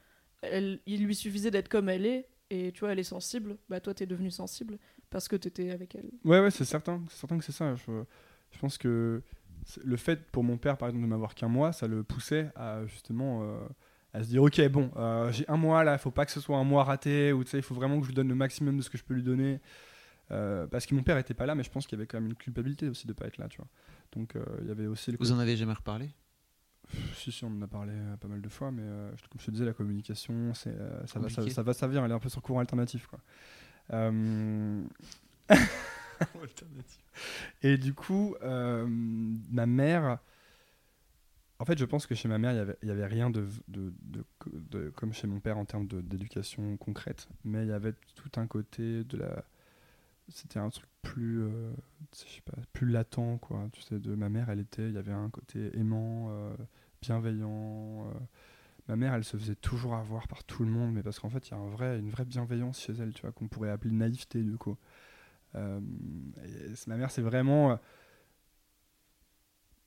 elle, il lui suffisait d'être comme elle est et tu vois elle est sensible bah toi t'es devenu sensible parce que t'étais avec elle Ouais, ouais, c'est certain. C'est certain que c'est ça. Je, je pense que le fait pour mon père, par exemple, de m'avoir qu'un mois, ça le poussait à justement euh, à se dire Ok, bon, euh, j'ai un mois là, il faut pas que ce soit un mois raté, ou tu sais, il faut vraiment que je lui donne le maximum de ce que je peux lui donner. Euh, parce que mon père était pas là, mais je pense qu'il y avait quand même une culpabilité aussi de pas être là, tu vois. Donc euh, il y avait aussi le Vous en avez jamais reparlé? Si, si, on en a parlé pas mal de fois, mais euh, je- comme je te disais, la communication, c'est, euh, ça, va, ça, ça va, vient, elle est un peu sur courant alternatif. Quoi. Euh. Et du coup, euh, ma mère, en fait, je pense que chez ma mère, il y avait- avait rien de, comme chez mon père en termes d'éducation concrète, mais il y avait tout un côté de la. C'était un truc plus, euh, je sais pas, plus latent, quoi. Tu sais, de ma mère, elle était, il y avait un côté aimant, bienveillant. Ma mère, elle se faisait toujours avoir par tout le monde, mais parce qu'en fait, il y a un vrai, une vraie bienveillance chez elle, tu vois, qu'on pourrait appeler naïveté, du coup. Euh, et ma mère, c'est vraiment. euh,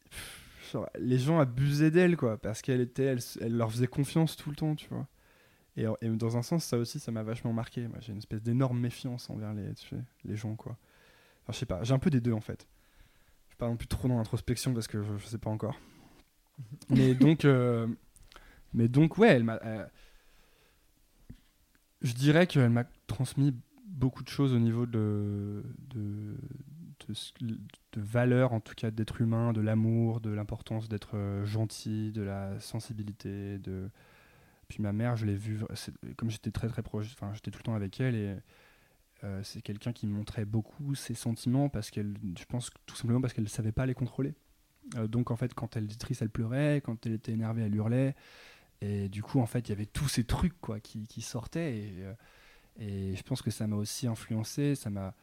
pff, genre, les gens abusaient d'elle, quoi, parce qu'elle était, elle, leur faisait confiance tout le temps, tu vois. Et, dans un sens, ça aussi, ça m'a vachement marqué. Moi, j'ai une espèce d'énorme méfiance envers les, tu sais, les gens, quoi. Enfin, je sais pas, j'ai un peu des deux, en fait. Je suis pas non plus trop dans l'introspection parce que je, je sais pas encore. Mais donc, euh, mais donc, ouais, elle m'a. euh, je dirais qu'elle m'a transmis beaucoup de choses au niveau de, de, de, valeurs, en tout cas d'être humain, de l'amour, de l'importance d'être euh, gentil, de la sensibilité. De... Puis ma mère, je l'ai vue, comme j'étais très très proche, enfin j'étais tout le temps avec elle et euh, c'est quelqu'un qui montrait beaucoup ses sentiments parce qu'elle, je pense tout simplement parce qu'elle ne savait pas les contrôler. Donc en fait, quand elle était triste, elle pleurait, quand elle était énervée, elle hurlait. Et du coup, en fait, il y avait tous ces trucs quoi, qui, sortaient. Et, euh, et je pense que ça m'a aussi influencé. Ça m'a,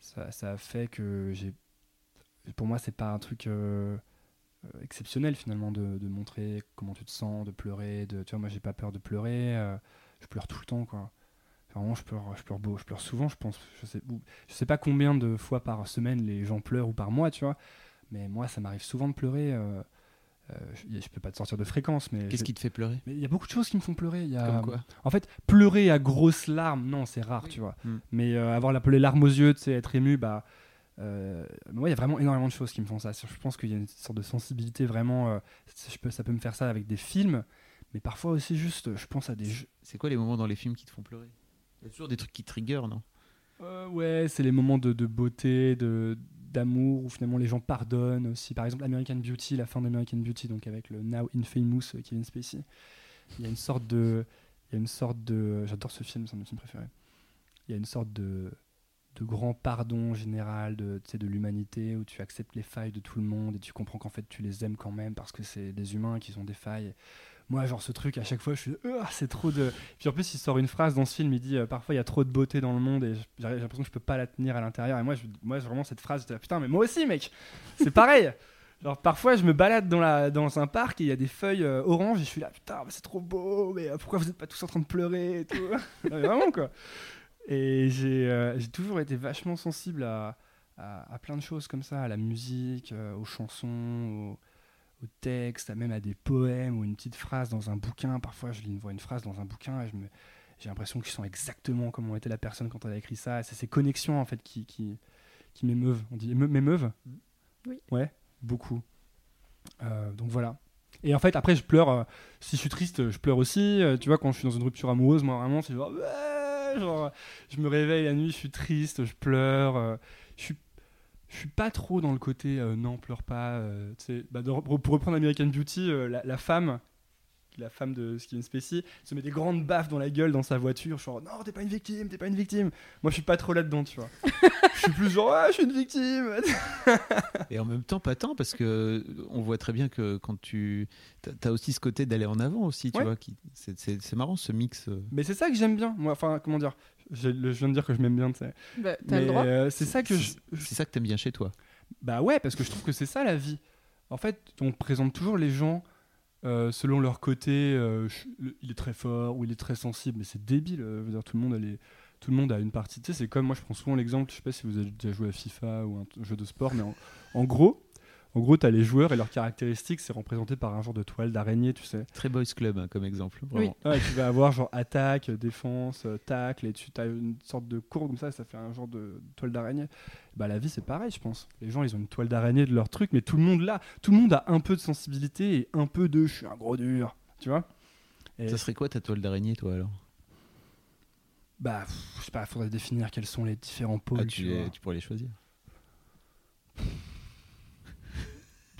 ça, a fait que j'ai. Pour moi, c'est pas un truc euh, exceptionnel finalement de, montrer comment tu te sens, de pleurer. De, tu vois, moi, j'ai pas peur de pleurer. euh, je pleure tout le temps, quoi. Vraiment, je pleure, je pleure beau, je pleure souvent. Je pense, je sais, je sais pas combien de fois par semaine les gens pleurent ou par mois, tu vois. Mais moi, ça m'arrive souvent de pleurer. Je, je peux pas te sortir de fréquence, mais Qu'est-ce je- qui te fait pleurer? Il y a beaucoup de choses qui me font pleurer. Il y a, Comme quoi? En fait, pleurer à grosses larmes, non, c'est rare, tu vois. Mm. Mais euh, avoir la, les larmes aux yeux, tu sais, être ému, bah. Euh, moi, il y a vraiment énormément de choses qui me font ça. Je pense qu'il y a une sorte de sensibilité vraiment. euh, je peux, ça peut me faire ça avec des films, mais parfois aussi juste, je pense à des jeux. C'est quoi les moments dans les films qui te font pleurer? Il y a toujours des trucs qui trigger, non? Euh, ouais, c'est les moments de, de beauté, de d'amour où finalement les gens pardonnent aussi. Par exemple, American Beauty, la fin d'American Beauty, donc avec le Now Infamous euh, Kevin Spacey. Il y a une sorte de, il y a une sorte de, j'adore ce film, c'est mes films préférés. Il y a une sorte de de grand pardon général de, de l'humanité où tu acceptes les failles de tout le monde et tu comprends qu'en fait tu les aimes quand même parce que c'est des humains qui ont des failles. Moi, genre ce truc, à chaque fois, je suis Ah, c'est trop de. Puis en plus, il sort une phrase dans ce film, il dit euh, parfois il y a trop de beauté dans le monde et j'ai l'impression que je peux pas la tenir à l'intérieur. Et moi, je, moi vraiment, cette phrase, là, putain, mais moi aussi, mec, c'est pareil. Genre parfois, je me balade dans, la, dans un parc et il y a des feuilles euh, oranges et je suis là, putain, c'est trop beau, mais euh, pourquoi vous êtes pas tous en train de pleurer et tout? Vraiment, quoi. Et j'ai toujours été vachement sensible à, à, à plein de choses comme ça, à la musique, aux chansons, aux, au texte, à même à des poèmes ou une petite phrase dans un bouquin. Parfois, je lis une, vois une phrase dans un bouquin et je me, j'ai l'impression que je sens exactement comment était la personne quand elle a écrit ça. C'est ces connexions en fait qui, qui, qui m'émeuvent. On dit émeu- m'émeuvent? Oui. Ouais, beaucoup. Euh, donc voilà. Et en fait, après, je pleure. euh, si je suis triste, je pleure aussi. Euh, tu vois, quand je suis dans une rupture amoureuse, moi, vraiment, c'est genre, je me réveille la nuit, je suis triste, je pleure. je suis je suis pas trop dans le côté euh, non pleure pas euh, bah, pour reprendre American Beauty euh, la, la femme la femme de Skin Spacey, se met des grandes baffes dans la gueule dans sa voiture. Genre, non, t'es pas une victime, t'es pas une victime. Moi, je suis pas trop là-dedans, tu vois. je suis plus genre, ah, je suis une victime. Et en même temps, pas tant, parce que on voit très bien que quand tu. T'as aussi ce côté d'aller en avant aussi, tu Ouais. vois. qui- c'est- marrant ce mix. euh. Mais c'est ça que j'aime bien. Moi, enfin, comment dire je, je viens de dire que je m'aime bien, tu sais. Bah, t'as le Mais droit. euh, c'est ça que je, C'est ça que t'aimes bien chez toi. Bah ouais, parce que je trouve que c'est ça la vie. En fait, on présente toujours les gens euh, selon leur côté. euh, je- le- il est très fort ou il est très sensible, mais c'est débile. euh, je veux dire, tout le monde a les- tout le monde a une partie. Tu sais, c'est comme moi, je prends souvent l'exemple. Je sais pas si vous avez déjà joué à FIFA ou un jeu de sport, mais en, en gros, en gros, t'as les joueurs et leurs caractéristiques, c'est représenté par un genre de toile d'araignée, tu sais. Très boys club hein, comme exemple. Vraiment. Ouais, tu vas avoir genre attaque, défense, euh, tacle, et tu as une sorte de courbe comme ça, ça fait un genre de toile d'araignée. Bah la vie c'est pareil, je pense. Les gens ils ont une toile d'araignée de leur truc, mais tout le monde là, tout le monde a un peu de sensibilité et un peu de je suis un gros dur, tu vois. Et Ça serait quoi ta toile d'araignée, toi alors? Bah pff, je sais pas, faudrait définir quels sont les différents pôles. Ah, tu tu, les- tu pourrais les choisir.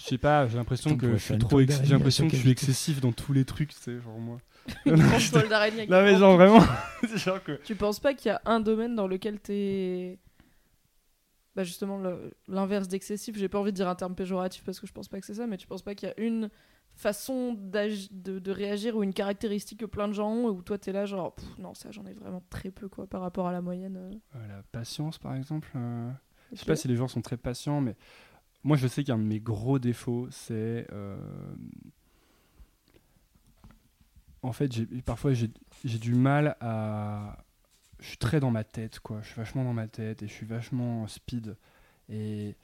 Je sais pas, j'ai l'impression que je suis trop, ex- j'ai l'impression que je suis excessif dans tous les trucs, tu sais, genre moi. Non des mais genre vraiment, c'est genre que Tu penses pas qu'il y a un domaine dans lequel t'es. Bah justement, l'inverse d'excessif, j'ai pas envie de dire un terme péjoratif parce que je pense pas que c'est ça, mais tu penses pas qu'il y a une façon de, de réagir ou une caractéristique que plein de gens ont où toi t'es là, genre, Pff, non, ça j'en ai vraiment très peu quoi par rapport à la moyenne. euh. Euh, la patience par exemple. euh, Je sais pas si les gens sont très patients, mais moi je sais qu'un de mes gros défauts, c'est. euh, En fait, parfois j'ai du mal à. Je suis très dans ma tête, quoi. Je suis vachement dans ma tête et je suis vachement speed. Et,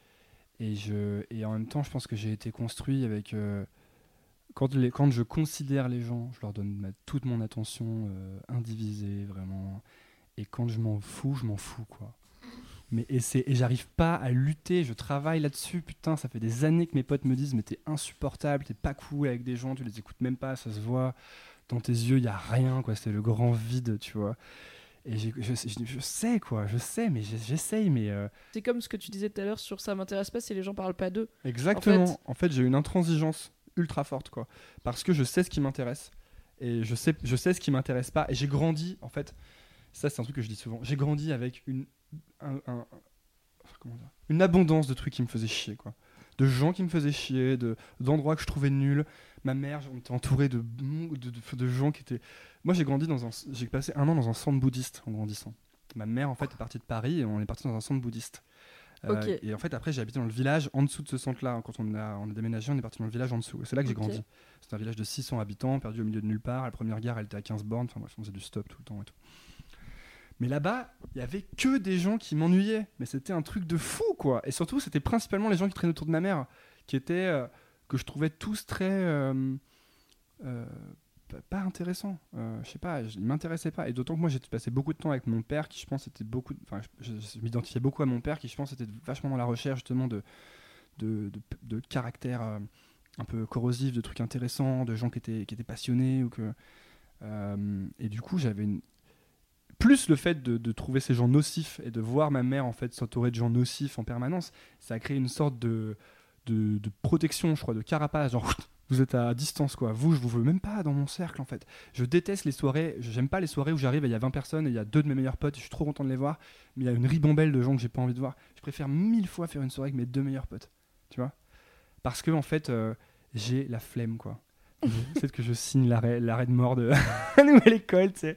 et, je, et en même temps, je pense que j'ai été construit avec. euh, Quand, les, quand je considère les gens, je leur donne toute mon attention euh, indivisée, vraiment. Et quand je m'en fous, je m'en fous, quoi. Mais et, c'est- et j'arrive pas à lutter, je travaille là-dessus, putain, ça fait des années que mes potes me disent mais t'es insupportable, t'es pas cool avec des gens, tu les écoutes même pas, ça se voit, dans tes yeux il y a rien, quoi, c'est le grand vide, tu vois. Et je, je- je sais, quoi, je sais, mais j'essaye, mais... euh, C'est comme ce que tu disais tout à l'heure sur ça m'intéresse pas si les gens parlent pas d'eux. Exactement. En fait, j'ai une intransigeance ultra forte, quoi. Parce que je sais ce qui m'intéresse. Et je sais, je sais ce qui m'intéresse pas. Et j'ai grandi, en fait, ça c'est un truc que je dis souvent, j'ai grandi avec une, un- un- enfin, comment dire, une abondance de trucs qui me faisaient chier, quoi. De gens qui me faisaient chier, de, d'endroits que je trouvais nuls. Ma mère, on était entouré de, de, gens qui étaient... Moi, j'ai grandi dans un... J'ai passé un an dans un centre bouddhiste en grandissant. Ma mère, en fait, est partie de Paris et on est parti dans un centre bouddhiste. Euh, et en fait, après, j'ai habité dans le village en dessous de ce centre-là. Quand on a, on a déménagé, on est parti dans le village en dessous. Et c'est là que j'ai grandi. C'est un village de 600 habitants, perdu au milieu de nulle part. La première gare, elle était à 15 bornes. Enfin, bref, on faisait du stop tout le temps et tout. Mais là-bas, il y avait que des gens qui m'ennuyaient. Mais c'était un truc de fou, quoi. Et surtout, c'était principalement les gens qui traînaient autour de ma mère, qui étaient. euh, que je trouvais tous très. euh, euh, pas intéressants. Je sais pas, ils m'intéressaient pas. Et d'autant que moi, j'ai passé beaucoup de temps avec mon père, qui je pense était beaucoup. Enfin, je, m'identifiais beaucoup à mon père, qui je pense était vachement dans la recherche justement de, de, de, de caractère euh, un peu corrosif, de trucs intéressants, de gens qui étaient, qui étaient passionnés. Ou que, et du coup, j'avais une. Plus le fait de, de trouver ces gens nocifs et de voir ma mère en fait s'entourer de gens nocifs en permanence, ça a créé une sorte de, de, de protection, je crois, de carapace. Genre, vous êtes à distance, quoi. Vous, je vous veux même pas dans mon cercle, en fait. Je déteste les soirées. J'aime pas les soirées où j'arrive et il y a 20 personnes et il y a deux de mes meilleurs potes. et Je suis trop content de les voir, mais il y a une ribambelle de gens que j'ai pas envie de voir. Je préfère mille fois faire une soirée avec mes deux meilleurs potes. Tu vois Parce que, en fait, euh, j'ai la flemme, quoi. C'est que je signe l'arrêt l'arrêt de mort de la nouvelle école, tu sais.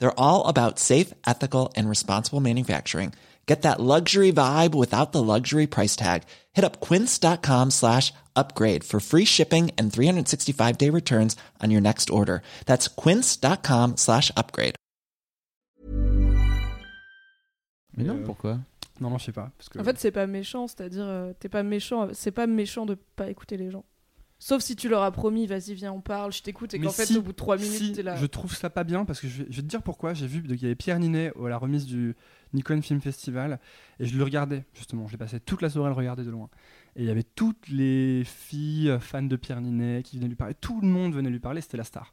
They're all about safe, ethical, and responsible manufacturing. Get that luxury vibe without the luxury price tag. Hit up quince.com slash upgrade for free shipping and 365 day returns on your next order. That's quince.com slash upgrade. Mais non, Euh, pourquoi? Non, non, je sais pas. Parce que... En fait, c'est pas méchant, c'est-à-dire, euh, t'es pas méchant, c'est pas méchant de pas écouter les gens. Sauf si tu leur as promis, vas-y, viens, on parle, je t'écoute, et qu'en fait, si, au bout de 3 minutes, si, t'es là. Je trouve ça pas bien parce que je vais, je vais te dire pourquoi. J'ai vu qu'il y avait Pierre Ninet à la remise du Nikon Film Festival et je le regardais justement. J'ai passé toute la soirée à le regarder de loin. Et il y avait toutes les filles euh, fans de Pierre Ninet qui venaient lui parler. Tout le monde venait lui parler, c'était la star.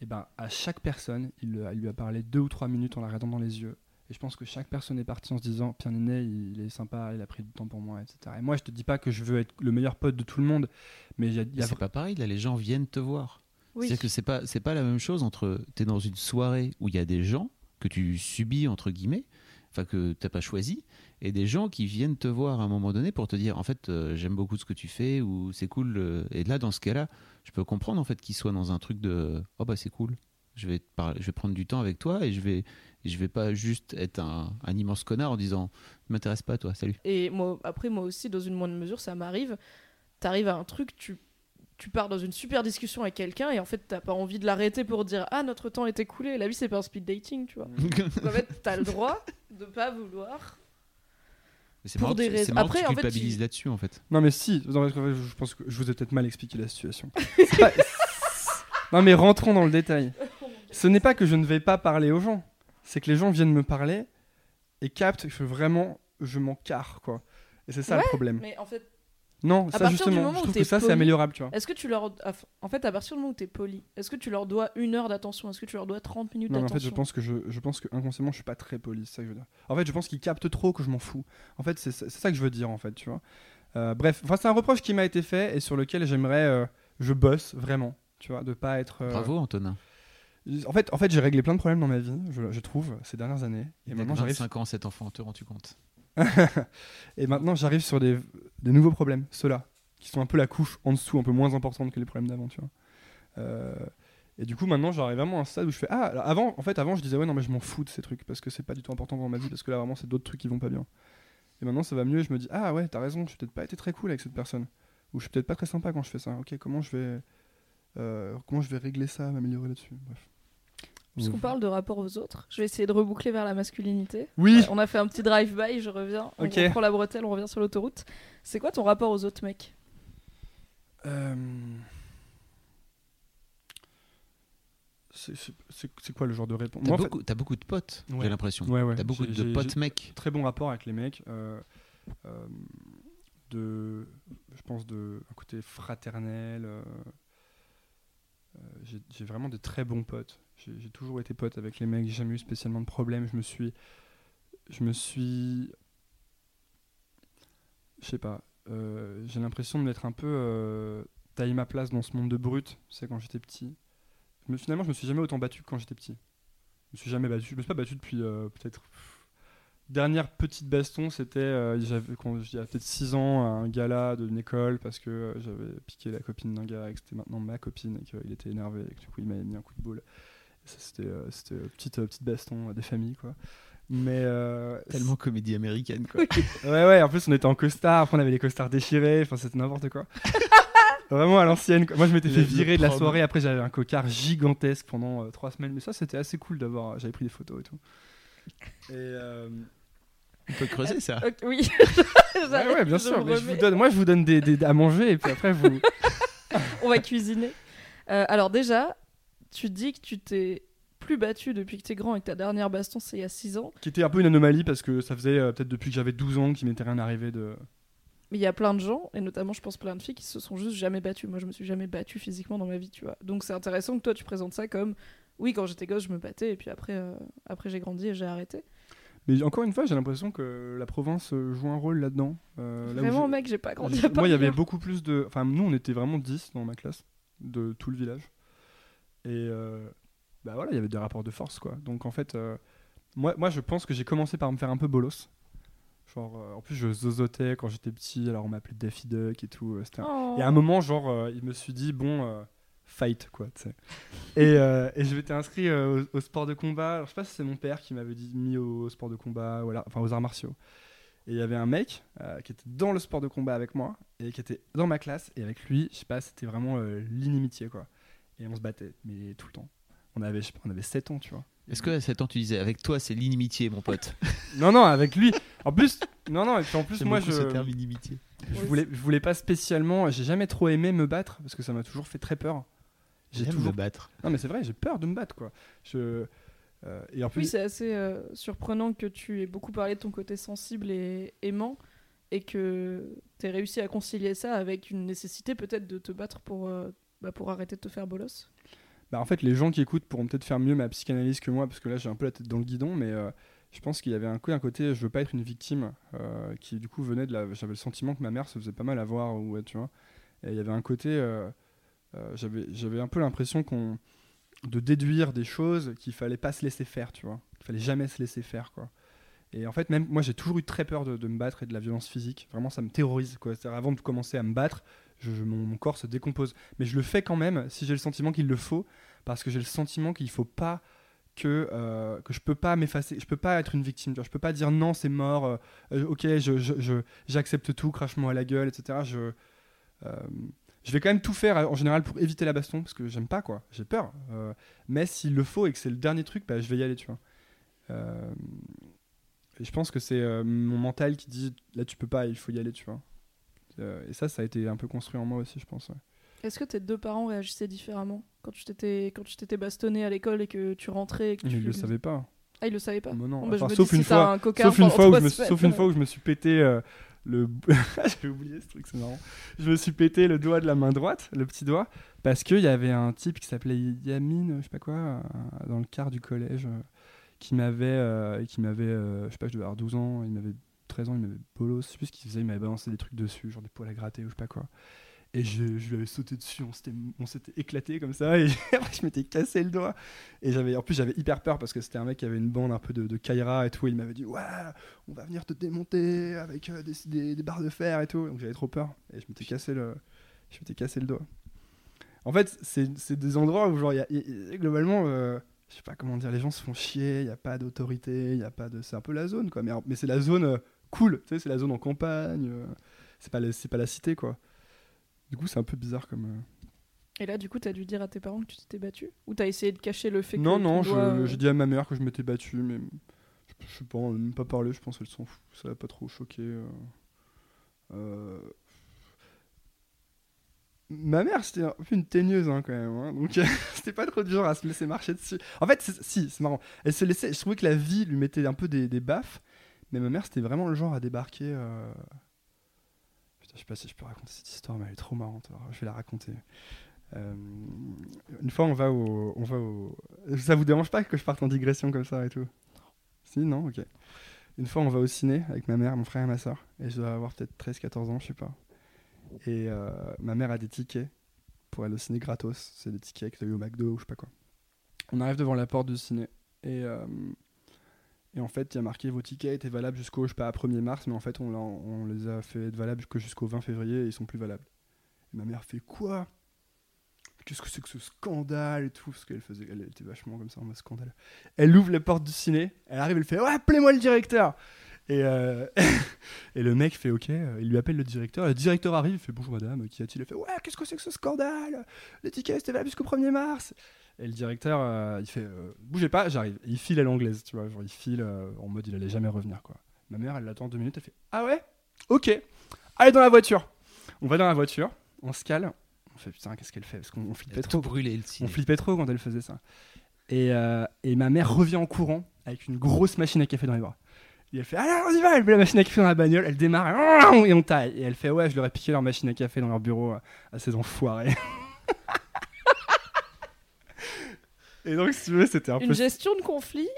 Et ben à chaque personne, il, euh, il lui a parlé deux ou trois minutes en la regardant dans les yeux. Et je pense que chaque personne est partie en se disant Pierre Ninet, il, est sympa, il a pris du temps pour moi, etc. Et moi, je te dis pas que je veux être le meilleur pote de tout le monde, mais il y a, y a C'est pas pareil, là, les gens viennent te voir. Oui. C'est-à-dire que c'est pas, c'est pas la même chose entre. Tu es dans une soirée où il y a des gens que tu subis, entre guillemets, enfin que t'as pas choisi, et des gens qui viennent te voir à un moment donné pour te dire en fait, euh, j'aime beaucoup ce que tu fais, ou c'est cool. euh, et là, dans ce cas-là, je peux comprendre en fait qu'ils soient dans un truc de oh bah c'est cool, je vais, te parler- je vais prendre du temps avec toi et je vais, je vais pas juste être un, un immense connard en disant ne m'intéresse pas toi, salut. Et moi, après, moi aussi, dans une moindre mesure, ça m'arrive. T'arrives à un truc, tu, tu pars dans une super discussion avec quelqu'un et en fait, t'as pas envie de l'arrêter pour dire Ah, notre temps est écoulé. La vie, c'est pas un speed dating, tu vois. Donc, en fait, t'as le droit de pas vouloir. Mais C'est Pour marrant, des raisons- marrant Après, que tu en fait, culpabilises tu- là-dessus en fait. Non mais si, non, mais je pense que je vous ai peut-être mal expliqué la situation. Pas- non mais rentrons dans le détail. Ce n'est pas que je ne vais pas parler aux gens, c'est que les gens viennent me parler et captent que vraiment je m'en carre quoi. Et c'est ça le problème. Mais en fait, Non, à ça justement, je trouve que ça c'est améliorable, tu vois. est-ce que tu leur. En fait, à partir du moment où t'es poli, est-ce que tu leur dois une heure d'attention? Est-ce que tu leur dois 30 minutes Non, mais en d'attention? fait, je pense que je, je pense que inconsciemment, je suis pas très poli, c'est ça que je veux dire. En fait, je pense qu'ils captent trop que je m'en fous. En fait, c'est c'est ça que je veux dire, en fait, tu vois. Euh, bref, enfin, c'est un reproche qui m'a été fait et sur lequel j'aimerais, euh, je bosse vraiment, tu vois, de pas être. euh, Bravo Antonin. En fait, en fait, j'ai réglé plein de problèmes dans ma vie, je, je trouve, ces dernières années. Et Et maintenant, j'arrive. 25 ans cet enfant, te rends-tu compte? Et maintenant, j'arrive sur des, des nouveaux problèmes, ceux-là, qui sont un peu la couche en dessous, un peu moins importante que les problèmes d'avant, tu vois. Euh, et du coup, maintenant, j'arrive vraiment à un stade où je fais Ah, alors avant, en fait, avant, je disais Ouais, non, mais je m'en fous de ces trucs parce que c'est pas du tout important dans ma vie, parce que là, vraiment, c'est d'autres trucs qui vont pas bien. Et maintenant, ça va mieux, et je me dis Ah, ouais, t'as raison, je peut-être pas été très cool avec cette personne. Ou je suis peut-être pas très sympa quand je fais ça. Ok, comment je vais, comment je vais régler ça, m'améliorer là-dessus Bref. Puisqu'on parle de rapport aux autres, je vais essayer de reboucler vers la masculinité. Oui on a fait un petit drive-by, je reviens. On Ok. reprend la bretelle, on revient sur l'autoroute. C'est quoi ton rapport aux autres mecs Euh, C'est quoi le genre de réponse? T'as Moi, en fait- beaucoup, de potes, Ouais. j'ai l'impression. Ouais, ouais. T'as beaucoup de potes mecs. Très bon rapport avec les mecs. euh, euh, de, je pense de un côté fraternel. euh, euh, j'ai j'ai vraiment de très bons potes. J'ai toujours été pote avec les mecs. J'ai jamais eu spécialement de problème. Je me suis, je me suis, je sais pas. euh, j'ai l'impression de m'être un peu euh, taillé ma place dans ce monde de brut. C'est quand j'étais petit. Me- finalement, je me suis jamais autant battu que quand j'étais petit. Je me suis jamais battu. Je me suis pas battu depuis euh, peut-être. Dernière petite baston, c'était euh, j'avais peut-être 6 ans à un gala d'une école parce que euh, j'avais piqué la copine d'un gars et que c'était maintenant ma copine et qu'il était énervé et que du coup il m'avait mis un coup de boule. C'était euh, c'était euh, petite euh, petite baston euh, des familles quoi. Mais euh, Tellement comédie américaine quoi. Ouais, ouais, en plus on était en costard, après on avait les costards déchirés, enfin c'était n'importe quoi. Vraiment à l'ancienne. Moi je m'étais fait virer de la soirée, après j'avais un cocard gigantesque pendant euh, trois semaines, mais ça c'était assez cool d'avoir. J'avais pris des photos et tout. Et. euh, On peut creuser ça. Oui. Ouais, bien sûr, mais je vous donne, moi je vous donne des, des- à manger et puis après vous. On va cuisiner. Euh, alors déjà, tu dis que tu t'es plus battu depuis que t'es grand et que ta dernière baston c'est il y a 6 ans. qui était un peu une anomalie parce que ça faisait euh, peut-être depuis que j'avais 12 ans qu'il m'était rien arrivé de. Mais il y a plein de gens, et notamment je pense plein de filles, qui se sont juste jamais battues. Moi je me suis jamais battue physiquement dans ma vie, tu vois. Donc c'est intéressant que toi tu présentes ça comme oui, quand j'étais gosse je me battais, et puis après, euh, après j'ai grandi et j'ai arrêté. Mais encore une fois, j'ai l'impression que la province euh, joue un rôle là-dedans. euh, là Vraiment, mec, j'ai pas grandi à Moi, il y avait hein. beaucoup plus de. Enfin, nous, on était vraiment 10 dans ma classe, de tout le village. Et euh, bah voilà, il y avait des rapports de force, quoi. Donc, en fait, euh, moi, moi, je pense que j'ai commencé par me faire un peu bolos. Genre, en plus, je zozotais quand j'étais petit, alors on m'appelait Daffy Duck et tout. Oh. Et à un moment, genre, il me suis dit, bon, fight, quoi, tu sais. et, euh, et je m'étais inscrit euh, au, au sport de combat. Alors, je sais pas si c'est mon père qui m'avait dit mis au, sport de combat, ou alors- enfin aux arts martiaux. Et il y avait un mec euh, qui était dans le sport de combat avec moi et qui était dans ma classe. Et avec lui, je sais pas, c'était vraiment l'inimitié, quoi. Et on se battait, mais tout le temps. On avait, je sais pas, on avait 7 ans, tu vois. Est-ce que à 7 ans tu disais avec toi c'est l'inimitié mon pote? Non, non, avec lui. En plus, non, non, et puis en plus, moi, je, ce terme inimitié. je voulais, je voulais pas spécialement. J'ai jamais trop aimé me battre parce que ça m'a toujours fait très peur. J'ai toujours me battre. Non, mais c'est vrai, j'ai peur de me battre, quoi. Je... euh, et en Oui, plus, c'est assez euh, surprenant que tu aies beaucoup parlé de ton côté sensible et aimant. et que t'aies réussi à concilier ça avec une nécessité peut-être de te battre pour, euh, bah, pour arrêter de te faire bolos Bah, en fait, les gens qui écoutent pourront peut-être faire mieux ma psychanalyse que moi, parce que là, j'ai un peu la tête dans le guidon, mais euh, je pense qu'il y avait un, coup- un côté, je veux pas être une victime, euh, qui du coup venait de la. J'avais le sentiment que ma mère se faisait pas mal avoir, ou ouais, tu vois. Et il y avait un côté. Euh, j'avais un peu l'impression qu'on. de déduire des choses qu'il fallait pas se laisser faire, tu vois. Qu'il fallait jamais se laisser faire, quoi. Et en fait, même moi, j'ai toujours eu très peur de, de me battre et de la violence physique. Vraiment, ça me terrorise, quoi. C'est-à-dire, avant de commencer à me battre, mon, corps se décompose. Mais je le fais quand même si j'ai le sentiment qu'il le faut, parce que j'ai le sentiment qu'il faut pas que euh, que je peux pas m'effacer, je peux pas être une victime, tu vois. je peux pas dire non c'est mort, euh, euh, ok je, j'accepte tout, crache-moi à la gueule, etc. Je je vais quand même tout faire en général pour éviter la baston parce que j'aime pas quoi, j'ai peur. Euh, mais s'il le faut et que c'est le dernier truc, bah, je vais y aller, tu vois. Euh, et je pense que c'est euh, mon mental qui dit là tu peux pas, il faut y aller, tu vois. Euh, et ça, ça a été un peu construit en moi aussi, je pense. ouais. Est-ce que tes deux parents réagissaient différemment quand tu t'étais quand tu t'étais bastonné à l'école et que tu rentrais et que Mais tu ils le savaient pas. Ah, ils le savaient pas. Bah non, Bon, bah, enfin, sauf une si fois- un Sauf une, fois où je me, semaines, sauf une euh, fois où je me suis pété euh, le. J'ai oublié ce truc, c'est marrant. Je me suis pété le doigt de la main droite, le petit doigt, parce qu'il y avait un type qui s'appelait Yamine, je sais pas quoi, euh, dans le quart du collège, euh, qui m'avait. euh, qui m'avait euh, je sais pas, je devais avoir 12 ans, il m'avait 13 ans, il m'avait bolos, je sais plus ce qu'il faisait, il m'avait balancé des trucs dessus, genre des poils à gratter ou je sais pas quoi. Et je, je lui avais sauté dessus, on s'était, éclaté comme ça, et je m'étais cassé le doigt. Et en plus j'avais hyper peur parce que c'était un mec qui avait une bande un peu de, de Kaira et tout, et il m'avait dit ouais, on va venir te démonter avec euh, des, des- des barres de fer et tout. Donc j'avais trop peur, et je m'étais cassé le, cassé le doigt. En fait, c'est, des endroits où genre, y a- globalement, euh, je sais pas comment dire, les gens se font chier, il n'y a pas d'autorité, il a pas de, c'est un peu la zone quoi, mais, mais c'est la zone euh, cool, tu sais, c'est la zone en campagne, euh, c'est pas, pas la cité quoi. Du coup, c'est un peu bizarre comme. euh, Et là, du coup, t'as dû dire à tes parents que tu t'étais battu Ou t'as essayé de cacher le fait que. Non, non, doigt, euh, j'ai dit à ma mère que je m'étais battu, mais je, je sais pas, on même pas parlé, je pense qu'elle s'en fout, ça l'a pas trop choqué. euh. Euh, Ma mère, c'était un peu une teigneuse hein, quand même, hein, donc c'était pas trop dur à se laisser marcher dessus. En fait, si, c'est marrant. Elle se laissait, je trouvais que la vie lui mettait un peu des, des baffes, mais ma mère, c'était vraiment le genre à débarquer. euh, Je sais pas si je peux raconter cette histoire, mais elle est trop marrante, alors je vais la raconter. Euh, une fois, on va au, on va au. Ça vous dérange pas que je parte en digression comme ça et tout? Si, non, ok. Une fois, on va au ciné avec ma mère, mon frère et ma soeur, et je dois avoir peut-être 13-14 ans, je sais pas. Et euh, ma mère a des tickets pour aller au ciné gratos. C'est des tickets que tu as eu au McDo ou je sais pas quoi. On arrive devant la porte du ciné et, euh, et en fait, il y a marqué vos tickets étaient valables jusqu'au, je sais pas, 1er mars, mais en fait, on, l'a- on les a fait être valables que jusqu'au 20 février et ils sont plus valables. Et ma mère fait quoi? Qu'est-ce que c'est que ce scandale et tout? Parce qu'elle faisait, elle était vachement comme ça en mode scandale. Elle ouvre les portes du ciné, elle arrive, elle fait Ouais, appelez-moi le directeur et, euh, et le mec fait OK, euh, il lui appelle le directeur. Le directeur arrive, il fait Bonjour madame, qui a-t-il Elle fait Ouais, qu'est-ce que c'est que ce scandale? Les tickets c'était là jusqu'au 1er mars. Et le directeur, euh, il fait euh, Bougez pas, j'arrive. Il file à l'anglaise, tu vois, genre il file euh, en mode il allait jamais revenir quoi. Ma mère, elle l'attend deux minutes, elle fait Ah ouais? Ok, allez dans la voiture. On va dans la voiture, on se cale. On fait Putain, qu'est-ce qu'elle fait? Parce qu'on flippait trop. brûlé le On flippait trop quand elle faisait ça. Et, et ma mère revient en courant avec une grosse machine à café dans les bras. Et elle fait Allez, on y va Elle met la machine à café dans la bagnole, elle démarre et on taille. Et elle fait Ouais, je leur ai piqué leur machine à café dans leur bureau à ces enfoirés. et donc, si tu veux, c'était un Une peu. gestion de conflit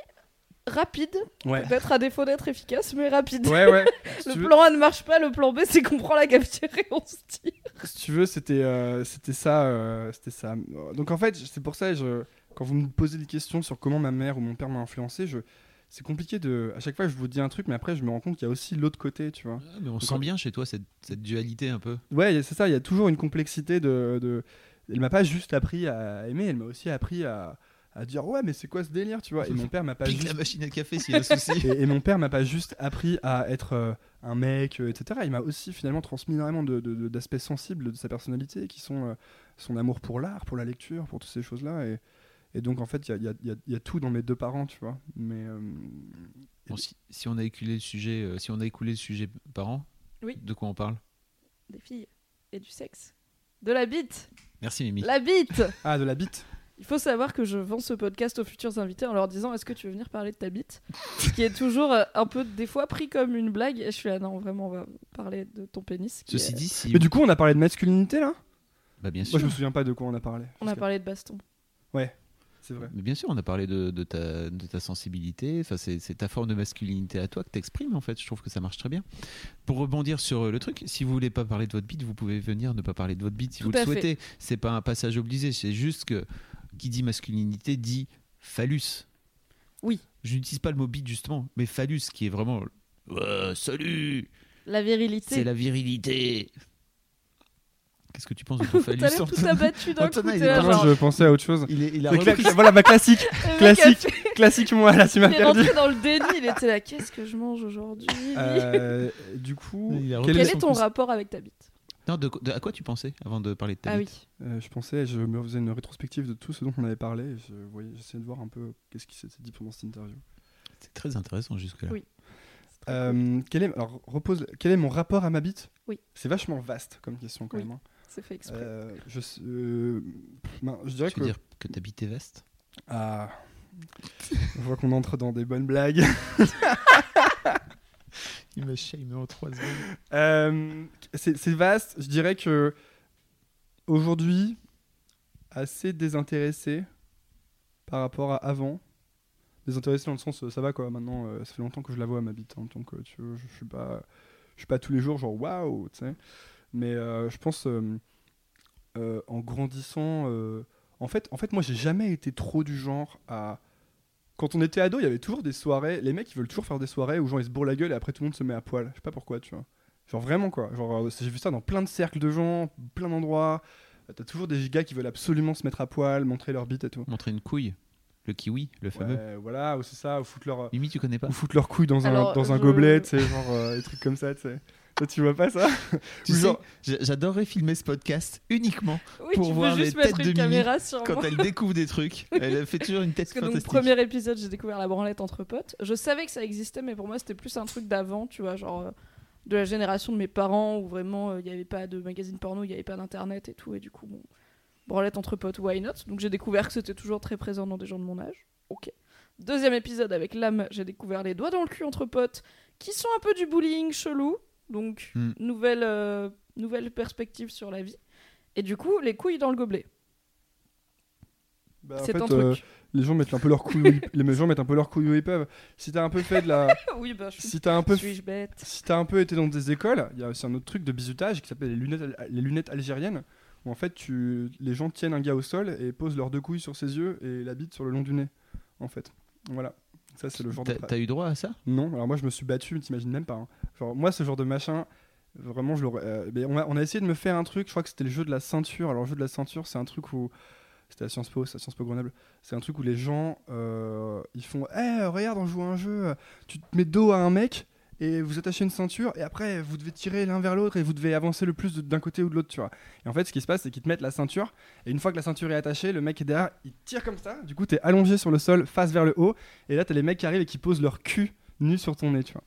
rapide, Ouais. peut-être à défaut d'être efficace, mais rapide. Ouais, ouais. Si Le veux- plan A ne marche pas, le plan B c'est qu'on prend la cafetière et on se tire. si tu veux, c'était euh, c'était ça, euh, c'était ça. Donc en fait, c'est pour ça, je, quand vous me posez des questions sur comment ma mère ou mon père m'a influencé, je, c'est compliqué de. À chaque fois, je vous dis un truc, mais après, je me rends compte qu'il y a aussi l'autre côté, tu vois. Ah, mais on Donc, sent bien chez toi cette, cette dualité un peu. Ouais, c'est ça. Il y a toujours une complexité de. de... Elle m'a pas juste appris à aimer, elle m'a aussi appris à, à dire ouais, mais c'est quoi ce délire, tu vois? Et mon père m'a pas Pique juste la machine à café s'il y a un souci. et, et mon père m'a pas juste appris à être euh, un mec, euh, etc. Il m'a aussi finalement transmis énormément de- de- de- d'aspects sensibles de sa personnalité, qui sont euh, son amour pour l'art, pour la lecture, pour toutes ces choses-là. Et, et donc en fait, il y a, il y a- il y a- y a tout dans mes deux parents, tu vois. Mais euh, Bon, si, si on a écoulé le sujet, euh, si on a écoulé le sujet parents, Oui. de quoi on parle? Des filles et du sexe. De la bite Merci Mimi. La bite ah, de la bite. Il faut savoir que je vends ce podcast aux futurs invités en leur disant est-ce que tu veux venir parler de ta bite? Ce qui est toujours euh, un peu des fois pris comme une blague. Et je suis là non vraiment on va parler de ton pénis. qui Ceci est- dit, si. Mais du coup, on a parlé de masculinité là? Bah, bien sûr. Moi, je me souviens pas de quoi on a parlé. on a parlé de baston. C'est vrai. Mais bien sûr, on a parlé de, de ta, de ta sensibilité. Enfin, c'est c'est ta forme de masculinité à toi que t'exprimes en fait. Je trouve que ça marche très bien. Pour rebondir sur le truc, si vous voulez pas parler de votre bite, vous pouvez venir ne pas parler de votre bite si Tout vous le à fait. souhaitez. C'est pas un passage obligé. C'est juste que qui dit masculinité dit phallus. Oui. Je n'utilise pas le mot bite justement, mais phallus qui est vraiment. Ouais, salut, La virilité. c'est la virilité. Qu'est-ce que tu penses de ton phallus T'as tout abattu d'un coup. Antonin, il est genre, je pensais à autre chose. Il, est, il a C'est repris- cla- voilà, bah classique, le mec a classique. fait- classique moi là, tu m'as Il est perdu. rentré dans le déni, il était là. Qu'est-ce que je mange aujourd'hui? Euh, du coup, Il a quel Quel est- est ton rapport avec ta bite? Non, de, de- à quoi tu pensais avant de parler de ta Ah bite oui. Euh, je pensais, je me faisais une rétrospective de tout ce dont on avait parlé. et Je voyais, j'essayais de voir un peu qu'est-ce qui s'était dit pendant cette interview. C'est très intéressant jusque-là. Oui. Euh, quel est, alors, repose, quel est mon rapport à ma bite? Oui. C'est vachement vaste comme question quand Oui. même. hein. C'est fait exprès. Euh, je, euh, ben, je dirais Tu que veux dire que ta bite est vaste? Ah. Je vois qu'on entre dans des bonnes blagues. Il me shame en 3 secondes. Euh, c'est vaste. Je dirais que aujourd'hui, assez désintéressé par rapport à avant. Désintéressé dans le sens, ça va quoi. Maintenant, euh, ça fait longtemps que je la vois ma bite. hein, donc, euh, tu vois, je, je suis pas, je suis pas tous les jours genre waouh, tu sais. Mais je pense en grandissant, en fait, en fait, moi, j'ai jamais été trop du genre à quand on était ado, il y avait toujours des soirées. Les mecs, ils veulent toujours faire des soirées où genre ils se bourrent la gueule et après tout le monde se met à poil. Je sais pas pourquoi, tu vois. Genre vraiment quoi. Genre euh, j'ai vu ça dans plein de cercles de gens, plein d'endroits. Euh, T'as toujours des gars qui veulent absolument se mettre à poil, montrer leur bite et tout. Montrer une couille. Le kiwi, le fameux. Ouais, voilà, ou c'est ça, ou foutre leur, Mimi, tu connais pas ou foutre leur couille dans un, dans un gobelet, tu sais, genre euh, des trucs comme ça, tu sais. Tu vois pas ça Tu sais, j'adorerais filmer ce podcast uniquement Oui, pour tu voir les juste mettre têtes une de Mimi caméra sur quand moi. elle découvre des trucs. Elle fait toujours une tête Parce que donc, fantastique. premier épisode, j'ai découvert la branlette entre potes. Je savais que ça existait, mais pour moi, c'était plus un truc d'avant, tu vois, genre euh, de la génération de mes parents où vraiment euh, il n'y avait pas de magazine porno, il n'y avait pas d'internet et tout, et du coup, bon, branlette entre potes, why not? Donc j'ai découvert que c'était toujours très présent dans des gens de mon âge. Ok. Deuxième épisode avec l'âme, j'ai découvert les doigts dans le cul entre potes, qui sont un peu du bullying chelou. Donc, Hmm. nouvelle, euh, nouvelle perspective sur la vie. Et du coup, les couilles dans le gobelet. Bah, en c'est un euh, truc. les gens mettent un peu leur couille, où ils- les gens mettent un peu leur couille où ils peuvent. Si t'as un peu fait de la, oui, bah, je suis, si t'as un peu bête? Si t'as un peu été dans des écoles, il y a aussi un autre truc de bizutage qui s'appelle les lunettes, les lunettes algériennes, où en fait tu, les gens tiennent un gars au sol et posent leurs deux couilles sur ses yeux et la bite sur le long du nez, en fait. Voilà. Ça c'est le genre de. T'as eu droit à ça? Non, alors moi je me suis battu, t'imagines même pas. hein. Genre moi ce genre de machin, vraiment je l'aurais. euh, mais on, a, on a essayé de me faire un truc, je crois que c'était le jeu de la ceinture. Alors le jeu de la ceinture, c'est un truc où c'était à Sciences Po, c'est à Sciences Po Grenoble. C'est un truc où les gens euh, ils font, eh regarde on joue à un jeu, tu te mets dos à un mec et vous attachez une ceinture et après vous devez tirer l'un vers l'autre et vous devez avancer le plus d'un côté ou de l'autre, tu vois. Et en fait ce qui se passe c'est qu'ils te mettent la ceinture et une fois que la ceinture est attachée, le mec est derrière, il tire comme ça. Du coup t'es allongé sur le sol face vers le haut et là t'as les mecs qui arrivent et qui posent leur cul nu sur ton nez, tu vois.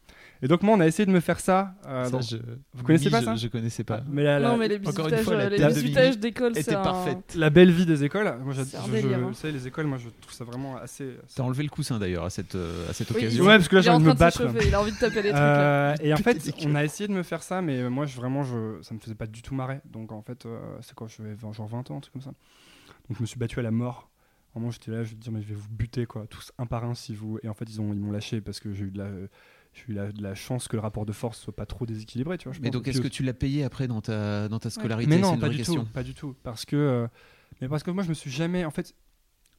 Et donc moi on a essayé de me faire ça. euh, Ça, je- Vous connaissez pas je- ça? Je connaissais pas. Mais la, la- Non, mais les Encore une bisutages, fois, la euh, d'école, c'est parfaite. la belle vie des écoles. Moi, je, hein. vous savez, les écoles, moi je trouve ça vraiment assez. T'as enlevé le coussin d'ailleurs à cette, euh, à cette Oui, occasion. Ouais, parce que là j'ai en envie de me battre. il a envie de taper les trucs. Euh, et en fait, des on a essayé de me faire ça, mais moi, je, vraiment, je, ça me faisait pas du tout marrer. Donc, en fait, c'est quoi Je vais genre 20 ans, un truc comme ça. Donc, je me suis battu à la mort. Vraiment, j'étais là, je vais dire, mais je vais vous buter, quoi, tous un par un, si vous. Et en fait, ils ont, ils m'ont lâché parce que j'ai eu de la, j'ai eu la, de la chance que le rapport de force soit pas trop déséquilibré, tu vois. je Mais pense. donc est-ce que tu l'as payé après dans ta, dans ta scolarité? Mais non, pas du question. tout, pas du tout, parce que, euh, mais parce que moi je me suis jamais, en fait,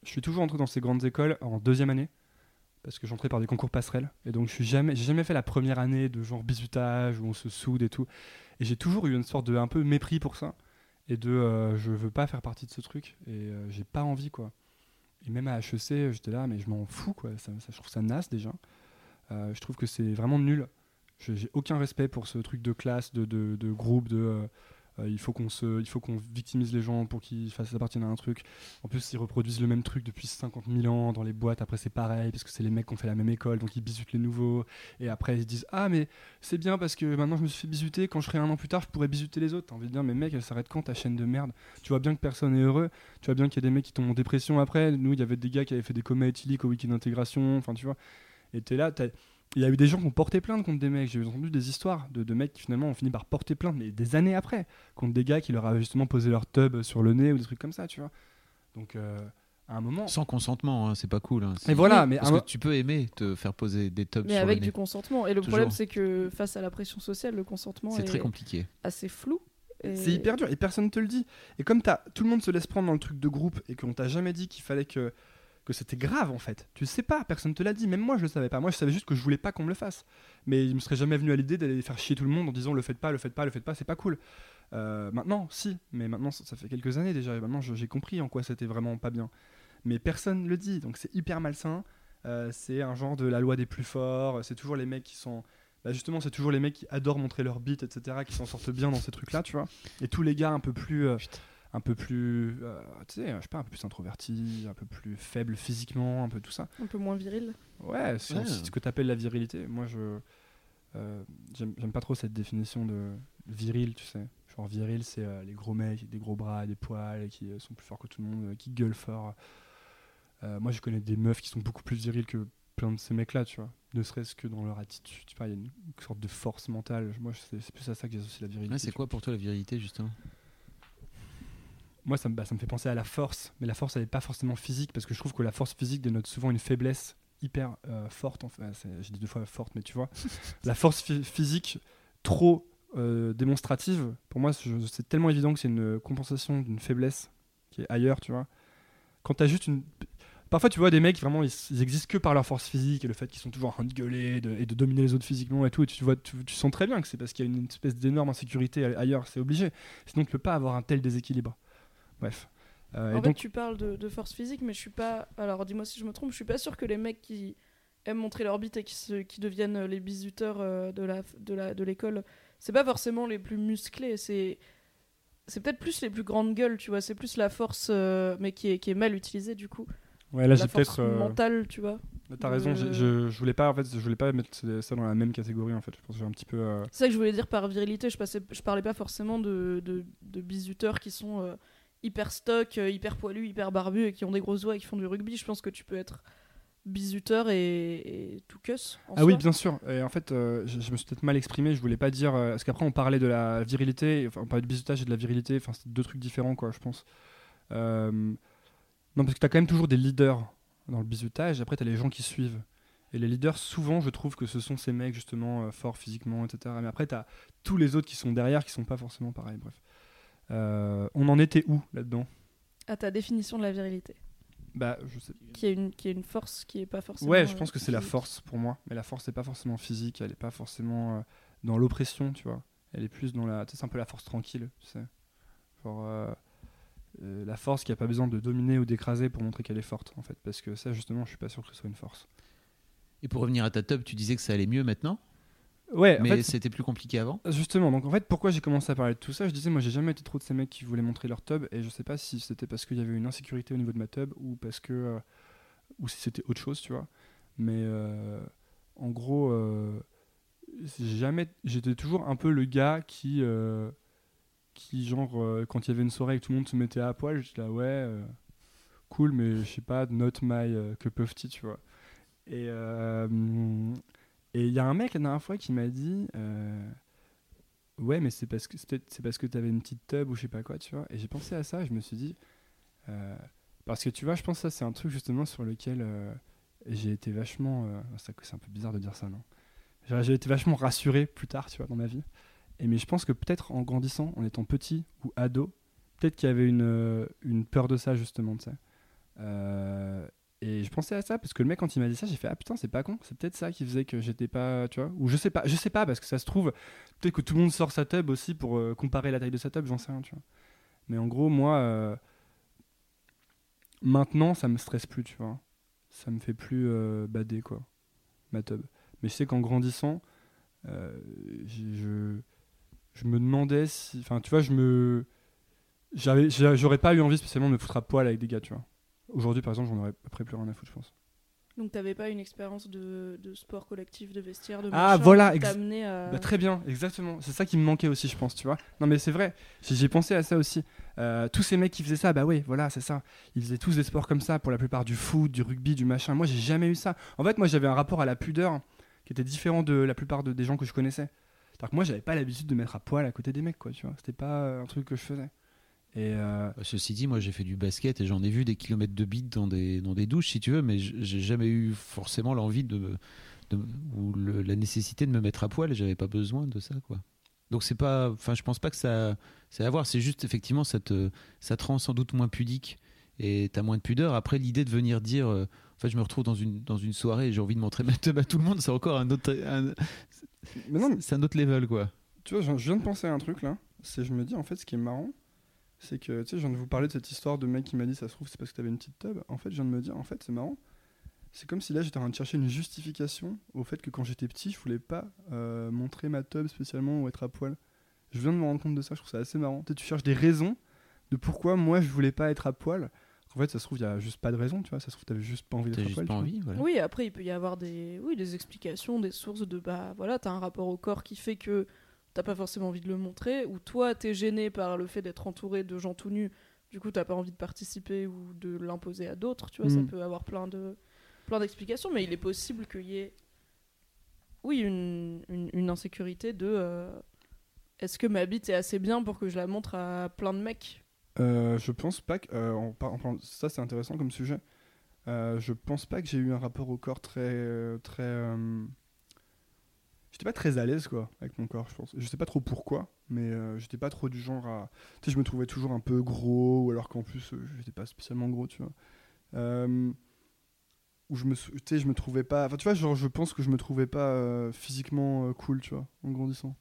je suis toujours entré dans ces grandes écoles en deuxième année, parce que j'entrais par des concours passerelles, et donc je suis jamais, j'ai jamais fait la première année de genre bisutage où on se soude et tout, et j'ai toujours eu une sorte de un peu mépris pour ça, et de, euh, je veux pas faire partie de ce truc, et euh, j'ai pas envie quoi. Et même à HEC, j'étais là, mais je m'en fous quoi, ça, ça- je trouve ça naze déjà. Euh, je trouve que c'est vraiment nul. J'ai aucun respect pour ce truc de classe, de, de, de groupe, de. euh, Euh, il faut qu'on se, il faut qu'on victimise les gens pour qu'ils appartiennent à un truc. En plus, ils reproduisent le même truc depuis 50 000 ans dans les boîtes. Après, c'est pareil parce que c'est les mecs qui ont fait la même école, donc ils bisutent les nouveaux. Et après, ils se disent ah mais c'est bien parce que maintenant je me suis fait bisuter. Quand je serai un an plus tard, je pourrais bisuter les autres. T'as envie de dire mais mec, elle s'arrête quand ta chaîne de merde? Tu vois bien que personne n'est heureux. Tu vois bien qu'il y a des mecs qui tombent en dépression après. Nous, il y avait des gars qui avaient fait des comas éthyliques au week-end d'intégration. Enfin, tu vois. Et t'es là, t'as- il y a eu des gens qui ont porté plainte contre des mecs. J'ai entendu des histoires de, de mecs qui finalement ont fini par porter plainte, mais des années après, contre des gars qui leur avaient justement posé leur tub sur le nez ou des trucs comme ça, tu vois. Donc, euh, à un moment. Sans consentement, hein, c'est pas cool. hein. C'est- Et voilà, mais Parce un que tu peux aimer te faire poser des tubs Mais sur avec le nez. du consentement. Et le Toujours. problème, c'est que face à la pression sociale, le consentement C'est est très compliqué. assez flou. Et- C'est hyper dur et personne te le dit. Et comme t'as- tout le monde se laisse prendre dans le truc de groupe et qu'on t'a jamais dit qu'il fallait que, que c'était grave en fait. Tu sais pas, personne te l'a dit. Même moi je le savais pas. Moi je savais juste que je voulais pas qu'on me le fasse. Mais il me serait jamais venu à l'idée d'aller faire chier tout le monde en disant le faites pas, le faites pas, le faites pas, c'est pas cool. Euh, maintenant, si, mais maintenant ça, fait quelques années déjà. Et maintenant j'ai compris en quoi c'était vraiment pas bien. Mais personne le dit, donc c'est hyper malsain. Euh, c'est un genre de la loi des plus forts. C'est toujours les mecs qui sont bah justement, c'est toujours les mecs qui adorent montrer leur bite, etc., qui s'en sortent bien dans ces trucs-là, tu vois. Et tous les gars un peu plus, euh, un peu plus, euh, tu sais, je sais pas, un peu plus introvertis, un peu plus faibles physiquement, un peu tout ça. un peu moins viril. Ouais, c'est Ouais. ce que tu appelles la virilité. Moi, je euh, j'aime pas trop cette définition de viril, tu sais. Genre viril, c'est euh, les gros mecs, des gros bras, des poils, et qui euh, sont plus forts que tout le monde, euh, qui gueulent fort. Euh, moi, je connais des meufs qui sont beaucoup plus viriles que plein de ces mecs-là, tu vois. Ne serait-ce que dans leur attitude, tu il y a une sorte de force mentale. Moi, c'est plus à ça que j'associe la virilité. Ouais, c'est quoi pour toi la virilité, justement? Moi ça me, bah, ça me fait penser à la force, mais la force elle n'est pas forcément physique parce que je trouve que la force physique dénote souvent une faiblesse hyper euh, forte. En fait, j'ai dit deux fois forte, mais tu vois, la force phy- physique trop euh, démonstrative, pour moi c'est tellement évident que c'est une compensation d'une faiblesse qui est ailleurs, tu vois. Quand t'as juste une Parfois, tu vois des mecs vraiment, ils, ils existent que par leur force physique et le fait qu'ils sont toujours en train de gueuler de- et de dominer les autres physiquement et tout. Et tu, vois, tu, tu sens très bien que c'est parce qu'il y a une espèce d'énorme insécurité ailleurs, c'est obligé. Sinon, tu peux pas avoir un tel déséquilibre. Bref. Euh, en et fait, donc, tu parles de, de force physique, mais je suis pas. Alors, dis-moi si je me trompe, je suis pas sûr que les mecs qui aiment montrer leur bite et qui, se- qui deviennent les bisuteurs euh, de la de la de l'école, c'est pas forcément les plus musclés. C'est c'est peut-être plus les plus grandes gueules, tu vois. C'est plus la force, euh, mais qui est, qui est mal utilisée du coup. ouais, là, la j'ai force peut-être. euh, mentale, tu vois. T'as raison, je, je voulais pas, en fait, je voulais pas mettre ça dans la même catégorie, en fait. Je pense que j'ai un petit peu. euh, C'est ça que je voulais dire par virilité. Je, passais, je parlais pas forcément de, de, de bisuteurs qui sont euh, hyper stock, euh, hyper poilus, hyper barbus et qui ont des grosses doigts et qui font du rugby. Je pense que tu peux être bisuteur et, et tout cuss. en Ah oui, bien sûr. Et en fait, euh, je, je me suis peut-être mal exprimé. Je voulais pas dire. euh, parce qu'après, on parlait de la virilité. Enfin, on parlait de bisutage et de la virilité. Enfin, c'est deux trucs différents, quoi, je pense. Euh, non, parce que t'as quand même toujours des leaders dans le bisutage. Et après, t'as les gens qui suivent. Et les leaders, souvent, je trouve que ce sont ces mecs, justement, forts physiquement, etc. Mais après, t'as tous les autres qui sont derrière qui sont pas forcément pareils. Bref. Euh, on en était où là-dedans? À ta définition de la virilité. Bah, je sais. Qui est une, qui est une force qui est pas forcément. Ouais, je pense que c'est la physique. force pour moi. Mais la force, c'est pas forcément physique. Elle est pas forcément euh, dans l'oppression, tu vois. Elle est plus dans la. Tu sais, c'est un peu la force tranquille, tu sais. Genre. euh, euh, la force qui a pas besoin de dominer ou d'écraser pour montrer qu'elle est forte, en fait. Parce que ça, justement, je suis pas sûr que ce soit une force. Et pour revenir à ta tub, tu disais que ça allait mieux maintenant, Ouais, en mais fait, c'était plus compliqué avant. Justement, donc en fait, pourquoi j'ai commencé à parler de tout ça? Je disais, moi, j'ai jamais été trop de ces mecs qui voulaient montrer leur tub, et je sais pas si c'était parce qu'il y avait une insécurité au niveau de ma tub ou parce que, euh, ou si c'était autre chose, tu vois? Mais euh, en gros, euh, jamais, j'étais toujours un peu le gars qui, qui genre, quand il y avait une soirée et que tout le monde se mettait à poil, j'étais là, ouais, cool, mais je sais pas, not my of tea, tu vois? Et et il y a un mec la dernière fois qui m'a dit euh, Ouais, mais c'est parce que c'est parce que tu avais une petite tub ou je sais pas quoi, tu vois. Et j'ai pensé à ça je me suis dit euh, Parce que tu vois, je pense que ça, c'est un truc justement sur lequel euh, j'ai été vachement. c'est un peu bizarre de dire ça, non J'ai été vachement rassuré plus tard, tu vois, dans ma vie. Et mais je pense que peut-être en grandissant, en étant petit ou ado, peut-être qu'il y avait une, une peur de ça, justement, tu sais. Et je pensais à ça parce que le mec quand il m'a dit ça, j'ai fait ah putain c'est pas con, c'est peut-être ça qui faisait que j'étais pas, tu vois, ou je sais pas, je sais pas parce que ça se trouve peut-être que tout le monde sort sa tub aussi pour euh, comparer la taille de sa tub, j'en sais rien, tu vois. Mais en gros moi euh, maintenant ça me stresse plus, tu vois, ça me fait plus euh, bader quoi, ma tub. Mais je sais qu'en grandissant, je je me demandais si. Enfin, tu vois, je me. J'aurais pas eu envie spécialement de me foutre à poil avec des gars, tu vois. Aujourd'hui, par exemple, j'en aurais après plus rien à foutre, je pense. Donc t'avais pas une expérience de, de sport collectif, de vestiaire, de Ah, machin voilà, qui t'amenait à... Bah, très bien, exactement. C'est ça qui me manquait aussi, je pense, tu vois. Non, mais c'est vrai, j'ai pensé à ça aussi. Euh, tous ces mecs qui faisaient ça, bah oui, voilà, c'est ça. Ils faisaient tous des sports comme ça, pour la plupart du foot, du rugby, du machin. Moi, j'ai jamais eu ça. En fait, moi, j'avais un rapport à la pudeur qui était différent de la plupart de- des gens que je connaissais. C'est-à-dire que moi, j'avais pas l'habitude de mettre à poil à côté des mecs, quoi, tu vois. C'était pas euh, un truc que je faisais. Et euh, Bah, Ceci dit, moi j'ai fait du basket et j'en ai vu des kilomètres de bite dans des, dans des douches, si tu veux, mais j'ai jamais eu forcément l'envie de, ou le- la nécessité de me mettre à poil et j'avais pas besoin de ça, quoi. Donc c'est pas, enfin je pense pas que ça, c'est à voir. C'est juste effectivement ça te, ça te rend sans doute moins pudique et t'as moins de pudeur. Après l'idée de venir dire, euh, en fait je me retrouve dans une dans une soirée et j'ai envie de montrer ma teub à tout le monde, c'est encore un autre, un- Mais non, mais c'est un autre level, quoi. tu vois, je je viens de penser à un truc là. C'est, je me dis, en fait, ce qui est marrant, c'est que, tu sais, je viens de vous parler de cette histoire de mec qui m'a dit, ça se trouve, c'est parce que t'avais une petite tub. En fait, je viens de me dire, en fait, c'est marrant. C'est comme si là, j'étais en train de chercher une justification au fait que quand j'étais petit, je voulais pas euh, montrer ma tub spécialement ou être à poil. Je viens de me rendre compte de ça, je trouve ça assez marrant. Tu sais, tu cherches des raisons de pourquoi moi je voulais pas être à poil. En fait, ça se trouve, il y a juste pas de raison, tu vois. Ça se trouve, t'avais juste pas envie d'être à juste poil. pas tu vois. envie, voilà. Oui, après il peut y avoir des, oui, des explications, des sources de bah voilà, t'as un rapport au corps qui fait que t'as pas forcément envie de le montrer, ou toi t'es gêné par le fait d'être entouré de gens tout nus, du coup t'as pas envie de participer ou de l'imposer à d'autres, tu vois, ça Mm. peut avoir plein de plein d'explications, mais il est possible qu'il y ait, oui, une, une, une insécurité de euh, est-ce que ma bite est assez bien pour que je la montre à plein de mecs? Euh, je pense pas que. euh, ça, c'est intéressant comme sujet. Je pense pas que j'ai eu un rapport au corps très. très J'étais pas très à l'aise, quoi, avec mon corps, je pense. Je sais pas trop pourquoi, mais euh, j'étais pas trop du genre à. Tu sais, je me trouvais toujours un peu gros, ou alors qu'en plus, euh, j'étais pas spécialement gros, tu vois. Euh, Où je me, tu sais, je me trouvais pas. Enfin, tu vois, genre, je pense que je me trouvais pas euh, physiquement cool, tu vois, en grandissant.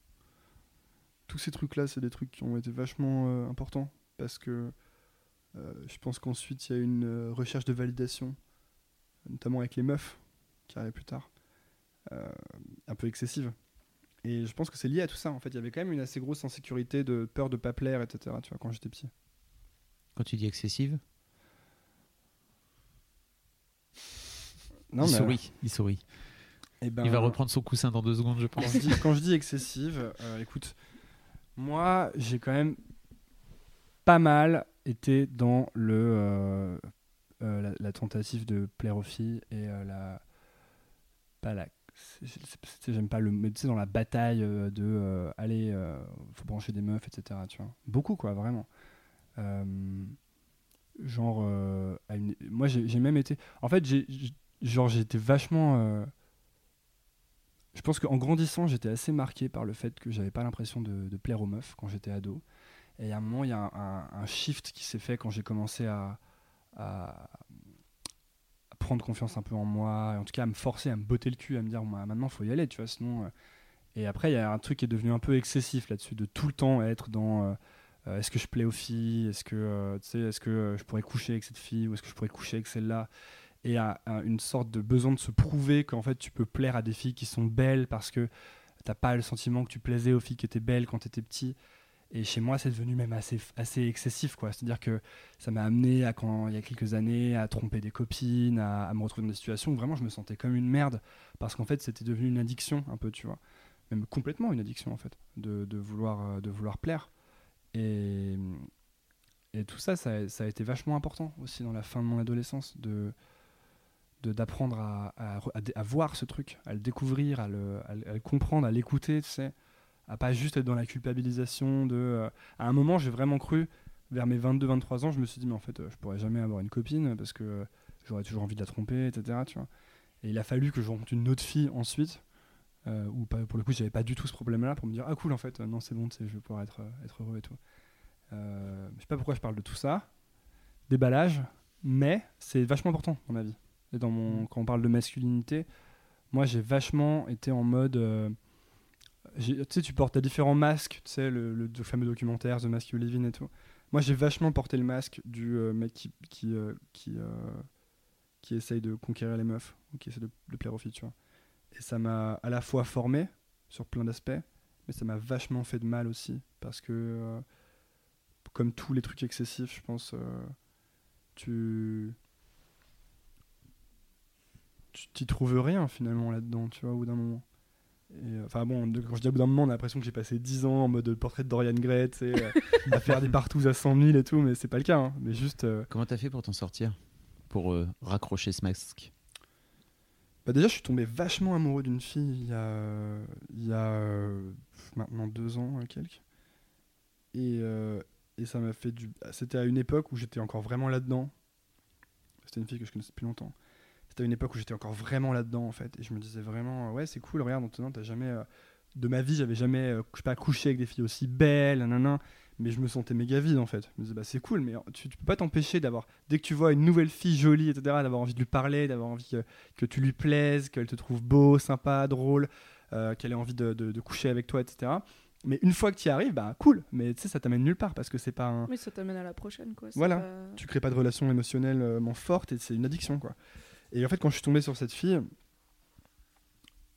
Tous ces trucs-là, c'est des trucs qui ont été vachement importants parce que je pense qu'ensuite il y a une recherche de validation, notamment avec les meufs qui arrivent plus tard, un peu excessive. Et je pense que c'est lié à tout ça. En fait, il y avait quand même une assez grosse insécurité de peur de pas plaire, etc. Tu vois, quand j'étais petit. Quand tu dis excessive, Non, il mais, sourit, il sourit. eh ben, il va reprendre son coussin dans deux secondes, je Quand pense. je dis, quand je dis excessive, euh, écoute, moi j'ai quand même pas mal été dans le euh, euh, la, la tentative de plaire aux filles et euh, la pas la j'aime pas le mais tu sais dans la bataille euh, de euh, allez euh, faut brancher des meufs etc tu vois beaucoup quoi vraiment Euh, genre moi j'ai même été en fait j'ai genre été vachement je pense qu'en grandissant, j'étais assez marqué par le fait que j'avais pas l'impression de, plaire aux meufs quand j'étais ado. Et à un moment, il y a un, shift qui s'est fait quand j'ai commencé à prendre confiance un peu en moi, en tout cas à me forcer, à me botter le cul, à me dire Bah, maintenant, faut y aller, tu vois, sinon. euh. Et après, il y a un truc qui est devenu un peu excessif là-dessus, de tout le temps être dans euh, euh, est-ce que je plais aux filles, est-ce que, euh, tu est-ce que je pourrais coucher avec cette fille, ou est-ce que je pourrais coucher avec celle-là et à, une sorte de besoin de se prouver qu'en fait tu peux plaire à des filles qui sont belles parce que t'as pas le sentiment que tu plaisais aux filles qui étaient belles quand t'étais petit. Et chez moi, c'est devenu même assez, excessif. C'est-à-dire que ça m'a amené à quand il y a quelques années à tromper des copines, à, me retrouver dans des situations où vraiment je me sentais comme une merde parce qu'en fait c'était devenu une addiction un peu, tu vois, même complètement une addiction en fait, de, vouloir euh, de vouloir plaire. Et tout ça, ça, a- été vachement important aussi dans la fin de mon adolescence d'apprendre à, voir ce truc, à le découvrir, à le, le comprendre, à l'écouter, tu sais, à pas juste être dans la culpabilisation de... euh, à un moment, j'ai vraiment cru, vers mes 22-23 ans, je me suis dit, mais en fait, euh, je pourrais jamais avoir une copine parce que euh, j'aurais toujours envie de la tromper, etc. Tu vois. Et il a fallu que je rencontre une autre fille ensuite, euh, où pas- pour le coup, j'avais pas du tout ce problème-là, pour me dire, ah cool, en fait, euh, non, c'est bon, je vais pouvoir être, être heureux et tout. Je sais pas pourquoi je parle de tout ça, déballage, mais c'est vachement important dans ma vie. Et dans mon, quand on parle de masculinité, moi j'ai vachement été en mode. Tu sais, tu portes différents masques, tu sais, le, fameux documentaire The Mask You Live In et tout. Moi j'ai vachement porté le masque du euh, mec qui, qui, euh, euh, qui essaye de conquérir les meufs, qui essaie de, plaire aux filles, tu vois. Et ça m'a à la fois formé sur plein d'aspects, mais ça m'a vachement fait de mal aussi. Parce que, comme tous les trucs excessifs, je pense, tu. Tu t'y trouves rien finalement là-dedans, tu vois, au bout d'un moment. Et, euh, Enfin bon, de- quand je dis au bout d'un moment, on a l'impression que j'ai passé 10 ans en mode portrait de Dorian Gray, tu sais, euh, à faire des partous à 100 000 et tout, mais c'est pas le cas. hein. Mais juste. euh, Comment t'as fait pour t'en sortir? Pour euh, raccrocher ce masque? Bah déjà, je suis tombé vachement amoureux d'une fille il y a, il y a euh, maintenant deux ans, et quelques. Et, euh, et ça m'a fait du. C'était à une époque où j'étais encore vraiment là-dedans. C'était une fille que je connaissais depuis longtemps. C'était une époque où j'étais encore vraiment là-dedans, en fait. Et je me disais vraiment, ouais, c'est cool, regarde, maintenant, t'as jamais. euh, de ma vie, j'avais jamais, euh, je sais pas, couché avec des filles aussi belles, nanana. Mais je me sentais méga vide, en fait. Je me disais, bah, c'est cool, mais tu, tu peux pas t'empêcher d'avoir. Dès que tu vois une nouvelle fille jolie, etc., d'avoir envie de lui parler, d'avoir envie que que tu lui plaises, qu'elle te trouve beau, sympa, drôle, euh, qu'elle ait envie de, de- de coucher avec toi, etc. Mais une fois que tu y arrives, bah cool, mais tu sais, ça t'amène nulle part parce que c'est pas un. Oui, ça t'amène à la prochaine, quoi. Voilà. pas- Tu crées pas de relation émotionnellement forte et c'est une addiction, quoi. Et en fait, quand je suis tombé sur cette fille,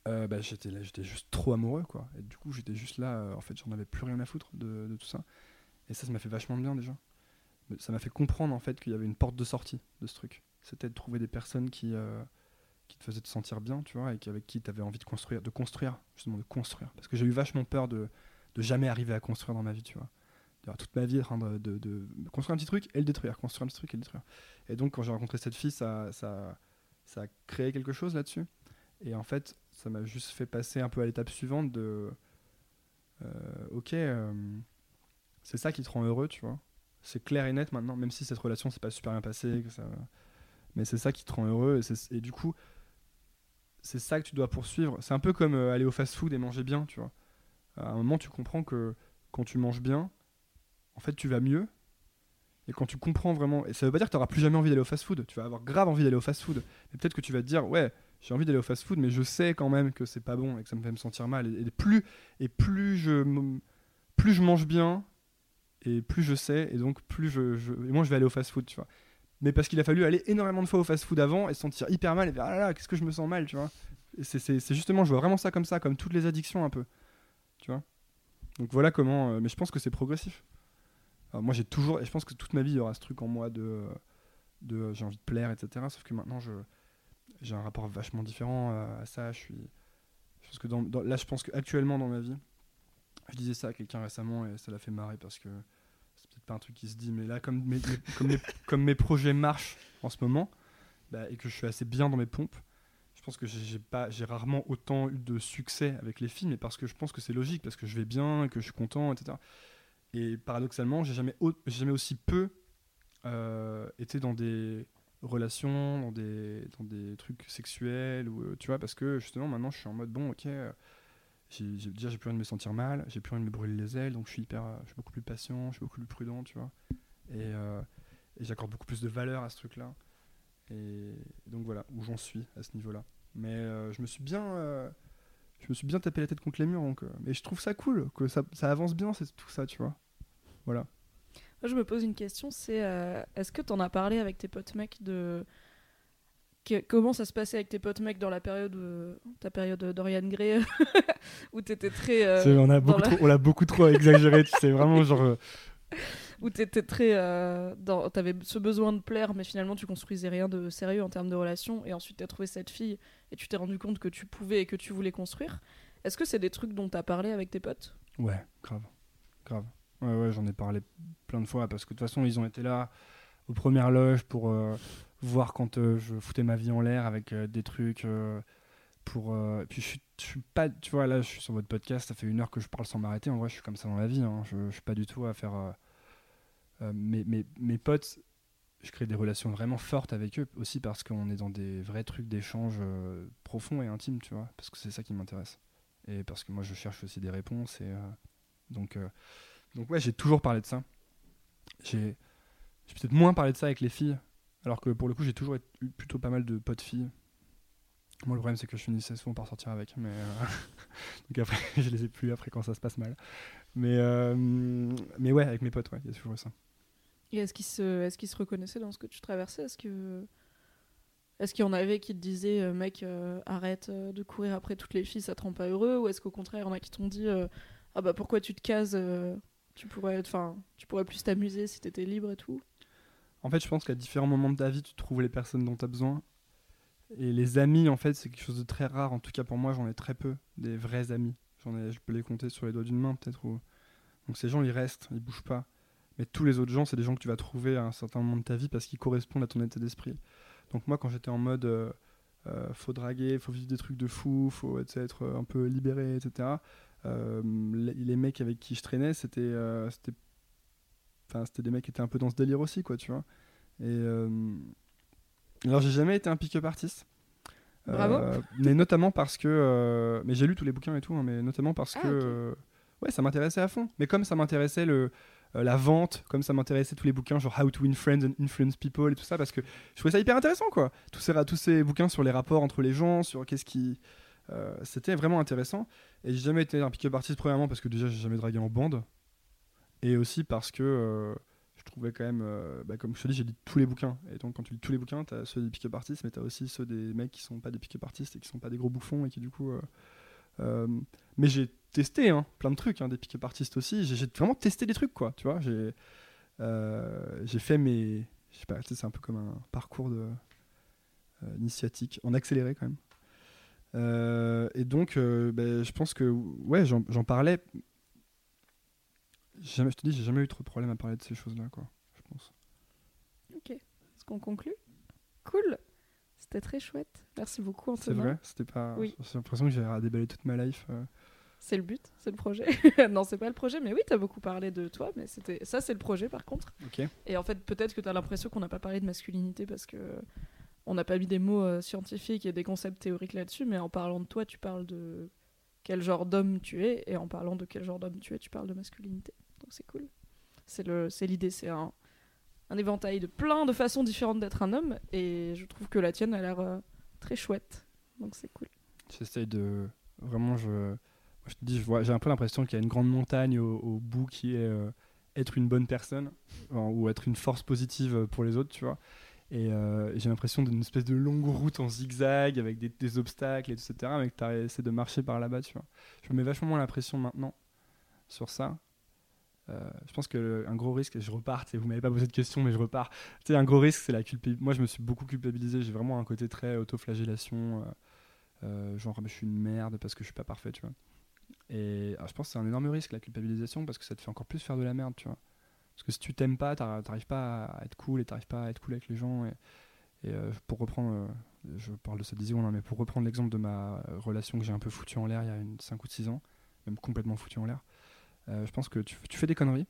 euh, bah, j'étais j'étais juste trop amoureux, quoi. Et du coup, j'étais juste là, euh, en fait, j'en avais plus rien à foutre de, tout ça. Et ça, ça m'a fait vachement bien déjà. Ça m'a fait comprendre, en fait, qu'il y avait une porte de sortie de ce truc. C'était de trouver des personnes qui. euh, qui te faisaient te sentir bien, tu vois, et avec qui tu avais envie de construire, de construire, justement de construire. Parce que j'ai eu vachement peur de, de jamais arriver à construire dans ma vie, tu vois. Toute ma vie en de- de construire un petit truc et le détruire, construire un petit truc et le détruire. Et donc quand j'ai rencontré cette fille, ça, ça, ça a créé quelque chose là-dessus. Et en fait, ça m'a juste fait passer un peu à l'étape suivante de, euh, ok, euh, c'est ça qui te rend heureux, tu vois. C'est clair et net maintenant, même si cette relation s'est pas super bien passée, mais c'est ça qui te rend heureux. Et du coup, c'est ça que tu dois poursuivre. C'est un peu comme euh, aller au fast-food et manger bien, tu vois. À un moment, tu comprends que quand tu manges bien, en fait, tu vas mieux. Et quand tu comprends vraiment, et ça veut pas dire que tu n'auras plus jamais envie d'aller au fast-food, tu vas avoir grave envie d'aller au fast-food. Mais peut-être que tu vas te dire, ouais, j'ai envie d'aller au fast-food, mais je sais quand même que c'est pas bon et que ça me fait me sentir mal. Et, plus, et plus, je, plus je mange bien, et plus je sais, et donc plus je, moi je vais aller au fast-food, tu vois. Mais parce qu'il a fallu aller énormément de fois au fast-food avant et se sentir hyper mal et dire, ah là là, qu'est-ce que je me sens mal, tu vois. C'est justement, je vois vraiment ça comme ça, comme toutes les addictions un peu, tu vois. Donc voilà comment, euh, mais je pense que c'est progressif. Alors moi j'ai toujours, et je pense que toute ma vie il y aura ce truc en moi de, euh, de euh, j'ai envie de plaire, etc. Sauf que maintenant je j'ai un rapport vachement différent euh, à ça. Je suis, je pense que dans, dans- là je pense qu'actuellement dans ma vie, je disais ça à quelqu'un récemment et ça l'a fait marrer parce que c'est peut-être pas un truc qui se dit, mais là comme mes, mes- comme, mes, comme mes projets marchent en ce moment bah, et que je suis assez bien dans mes pompes, je pense que j'ai j'ai pas, j'ai rarement autant eu de succès avec les filles, mais parce que je pense que c'est logique, parce que je vais bien, que je suis content, etc. Et paradoxalement, j'ai jamais, au- jamais aussi peu euh, été dans des relations, dans des, dans des trucs sexuels, ou, euh, tu vois, parce que justement maintenant je suis en mode bon, ok, euh, déjà j'ai plus envie de me sentir mal, j'ai plus envie de me brûler les ailes, donc je suis hyper, euh, je suis beaucoup plus patient, je suis beaucoup plus prudent, tu vois, et, j'accorde beaucoup plus de valeur à ce truc-là. Et donc voilà où j'en suis à ce niveau-là. Mais je me suis bien, je me suis bien tapé la tête contre les murs, donc. euh, mais je trouve ça cool, que ça, ça avance bien, c'est tout ça, tu vois. Voilà. Moi, je me pose une question, c'est euh, est-ce que t'en as parlé avec tes potes mecs de que- comment ça se passait avec tes potes mecs dans la période où- ta période Dorian Gray où t'étais très euh, C'est- on a beaucoup la- trop, on l'a beaucoup trop exagéré, tu sais, vraiment genre. Où t'étais très euh, t'avais ce besoin de plaire mais finalement tu construisais rien de sérieux en termes de relation et ensuite t'as trouvé cette fille et tu t'es rendu compte que tu pouvais et que tu voulais construire est-ce que c'est des trucs dont t'as parlé avec tes potes? Ouais, grave. Grave. Ouais, ouais, j'en ai parlé plein de fois parce que de toute façon, ils ont été là aux premières loges pour euh, voir quand euh, je foutais ma vie en l'air avec euh, des trucs. pour, Puis je suis, pas. Tu vois, là, je suis sur votre podcast, ça fait une heure que je parle sans m'arrêter. En vrai, je suis comme ça dans la vie. hein. Je, je suis pas du tout à faire. Mes, mes, mes potes, je crée des relations vraiment fortes avec eux aussi parce qu'on est dans des vrais trucs d'échange euh, profonds et intimes, tu vois. Parce que c'est ça qui m'intéresse. Et parce que moi, je cherche aussi des réponses. Et, euh, donc, euh, donc, ouais, j'ai toujours parlé de ça. J'ai peut-être moins parlé de ça avec les filles. Alors que pour le coup, j'ai toujours eu plutôt pas mal de potes filles. Moi, le problème, c'est que je finissais souvent par sortir avec. Mais, euh, donc après, je les ai plus après quand ça se passe mal. Mais, euh, mais ouais, avec mes potes, ouais, il y a toujours ça. Et est-ce qu'ils se qu'ils se reconnaissaient dans ce que tu traversais? Est-ce est-ce qu'il y en avait qui te disaient euh, mec euh, arrête euh, de courir après toutes les filles ça te rend pas heureux? Ou est-ce qu'au contraire il y en a qui t'ont dit ah bah pourquoi tu te cases Tu pourrais, tu pourrais plus t'amuser si t'étais libre et tout? En fait, je pense qu'à différents moments de ta vie, tu trouves les personnes dont tu as besoin. Et les amis, en fait, c'est quelque chose de très rare. En tout cas, pour moi, j'en ai très peu, des vrais amis. J'en ai, je peux les compter sur les doigts d'une main, peut-être. Donc ces gens, ils restent, ils bougent pas. Mais tous les autres gens, c'est des gens que tu vas trouver à un certain moment de ta vie parce qu'ils correspondent à ton état d'esprit. Donc moi, quand j'étais en mode euh, euh, faut draguer, faut vivre des trucs de fou, faut être, être un peu libéré, etc. euh, les, mecs avec qui je traînais, c'était euh, c'était enfin, c'était des mecs qui étaient un peu dans ce délire aussi, quoi, tu vois. Et euh, alors, j'ai jamais été un pick-up artiste. Bravo. Euh, mais notamment parce que. euh, mais j'ai lu tous les bouquins et tout, hein, mais notamment parce Ah, que. euh, ouais, ça m'intéressait à fond. Mais comme ça m'intéressait le. Euh, la vente, comme ça m'intéressait tous les bouquins, genre How to Win Friends and Influence People et tout ça, parce que je trouvais ça hyper intéressant, quoi. Tous ces, tous ces bouquins sur les rapports entre les gens, sur qu'est-ce qui. euh, C'était vraiment intéressant. Et j'ai jamais été un pick-up artist, premièrement, parce que déjà, j'ai jamais dragué en bande. Et aussi parce que euh, je trouvais quand même. bah, comme je te dis, j'ai lu tous les bouquins. Et donc, quand tu lis tous les bouquins, t'as ceux des pick-up artistes, mais t'as aussi ceux des mecs qui sont pas des pick-up artistes et qui sont pas des gros bouffons et qui, du coup. Euh, mais j'ai testé hein, plein de trucs, hein, des pick-up artistes aussi. J'ai vraiment testé des trucs, quoi. Tu vois, j'ai euh, fait mes. Je sais pas, c'est un peu comme un parcours de, euh, initiatique, en accéléré quand même. Euh, et donc, ben, je pense que, ouais, j'en parlais. Je te dis, j'ai jamais eu trop de problème à parler de ces choses-là, quoi. Je pense. Ok. Est-ce qu'on conclut? Cool. C'était très chouette. Merci beaucoup, C'est Antonin. vrai C'était pas. Oui. J'ai l'impression que j'ai déballer toute ma life. euh. C'est le but, c'est le projet. non, c'est pas le projet, mais oui, t'as beaucoup parlé de toi, mais c'était ça, c'est le projet par contre. Ok. Et en fait, peut-être que t'as l'impression qu'on n'a pas parlé de masculinité parce que on n'a pas mis des mots euh, scientifiques et des concepts théoriques là-dessus, mais en parlant de toi, tu parles de quel genre d'homme tu es, et en parlant de quel genre d'homme tu es, tu parles de masculinité. Donc c'est cool. C'est c'est l'idée, c'est un, un éventail de plein de façons différentes d'être un homme, et je trouve que la tienne a l'air euh, très chouette. Donc c'est cool. J'essaye de. Vraiment, je. te dis, j'ai un peu l'impression qu'il y a une grande montagne au, bout qui est euh, être une bonne personne ou être une force positive pour les autres, tu vois. Et euh, j'ai l'impression d'une espèce de longue route en zigzag avec des, des obstacles, etc. Mais que tu essaies de marcher par là-bas, tu vois. Je me mets vachement moins la pression maintenant sur ça. Euh, je pense qu'un gros risque, et je repars, vous m'avez pas posé de questions, mais je repars. Tu un gros risque, c'est la culpabilité. Moi, je me suis beaucoup culpabilisé. J'ai vraiment un côté très autoflagellation. euh, euh, genre, je suis une merde parce que je suis pas parfait, tu vois. Et alors, je pense que c'est un énorme risque, la culpabilisation, parce que ça te fait encore plus faire de la merde, tu vois. Parce que si tu t'aimes pas, t'arri- t'arrives pas à être cool et t'arrives pas à être cool avec les gens. Et, euh, pour reprendre, je parle de 10 secondes, hein, mais pour reprendre l'exemple de ma relation que j'ai un peu foutue en l'air il y a une 5 ou 6 ans, même complètement foutue en l'air, euh, je pense que tu, tu fais des conneries.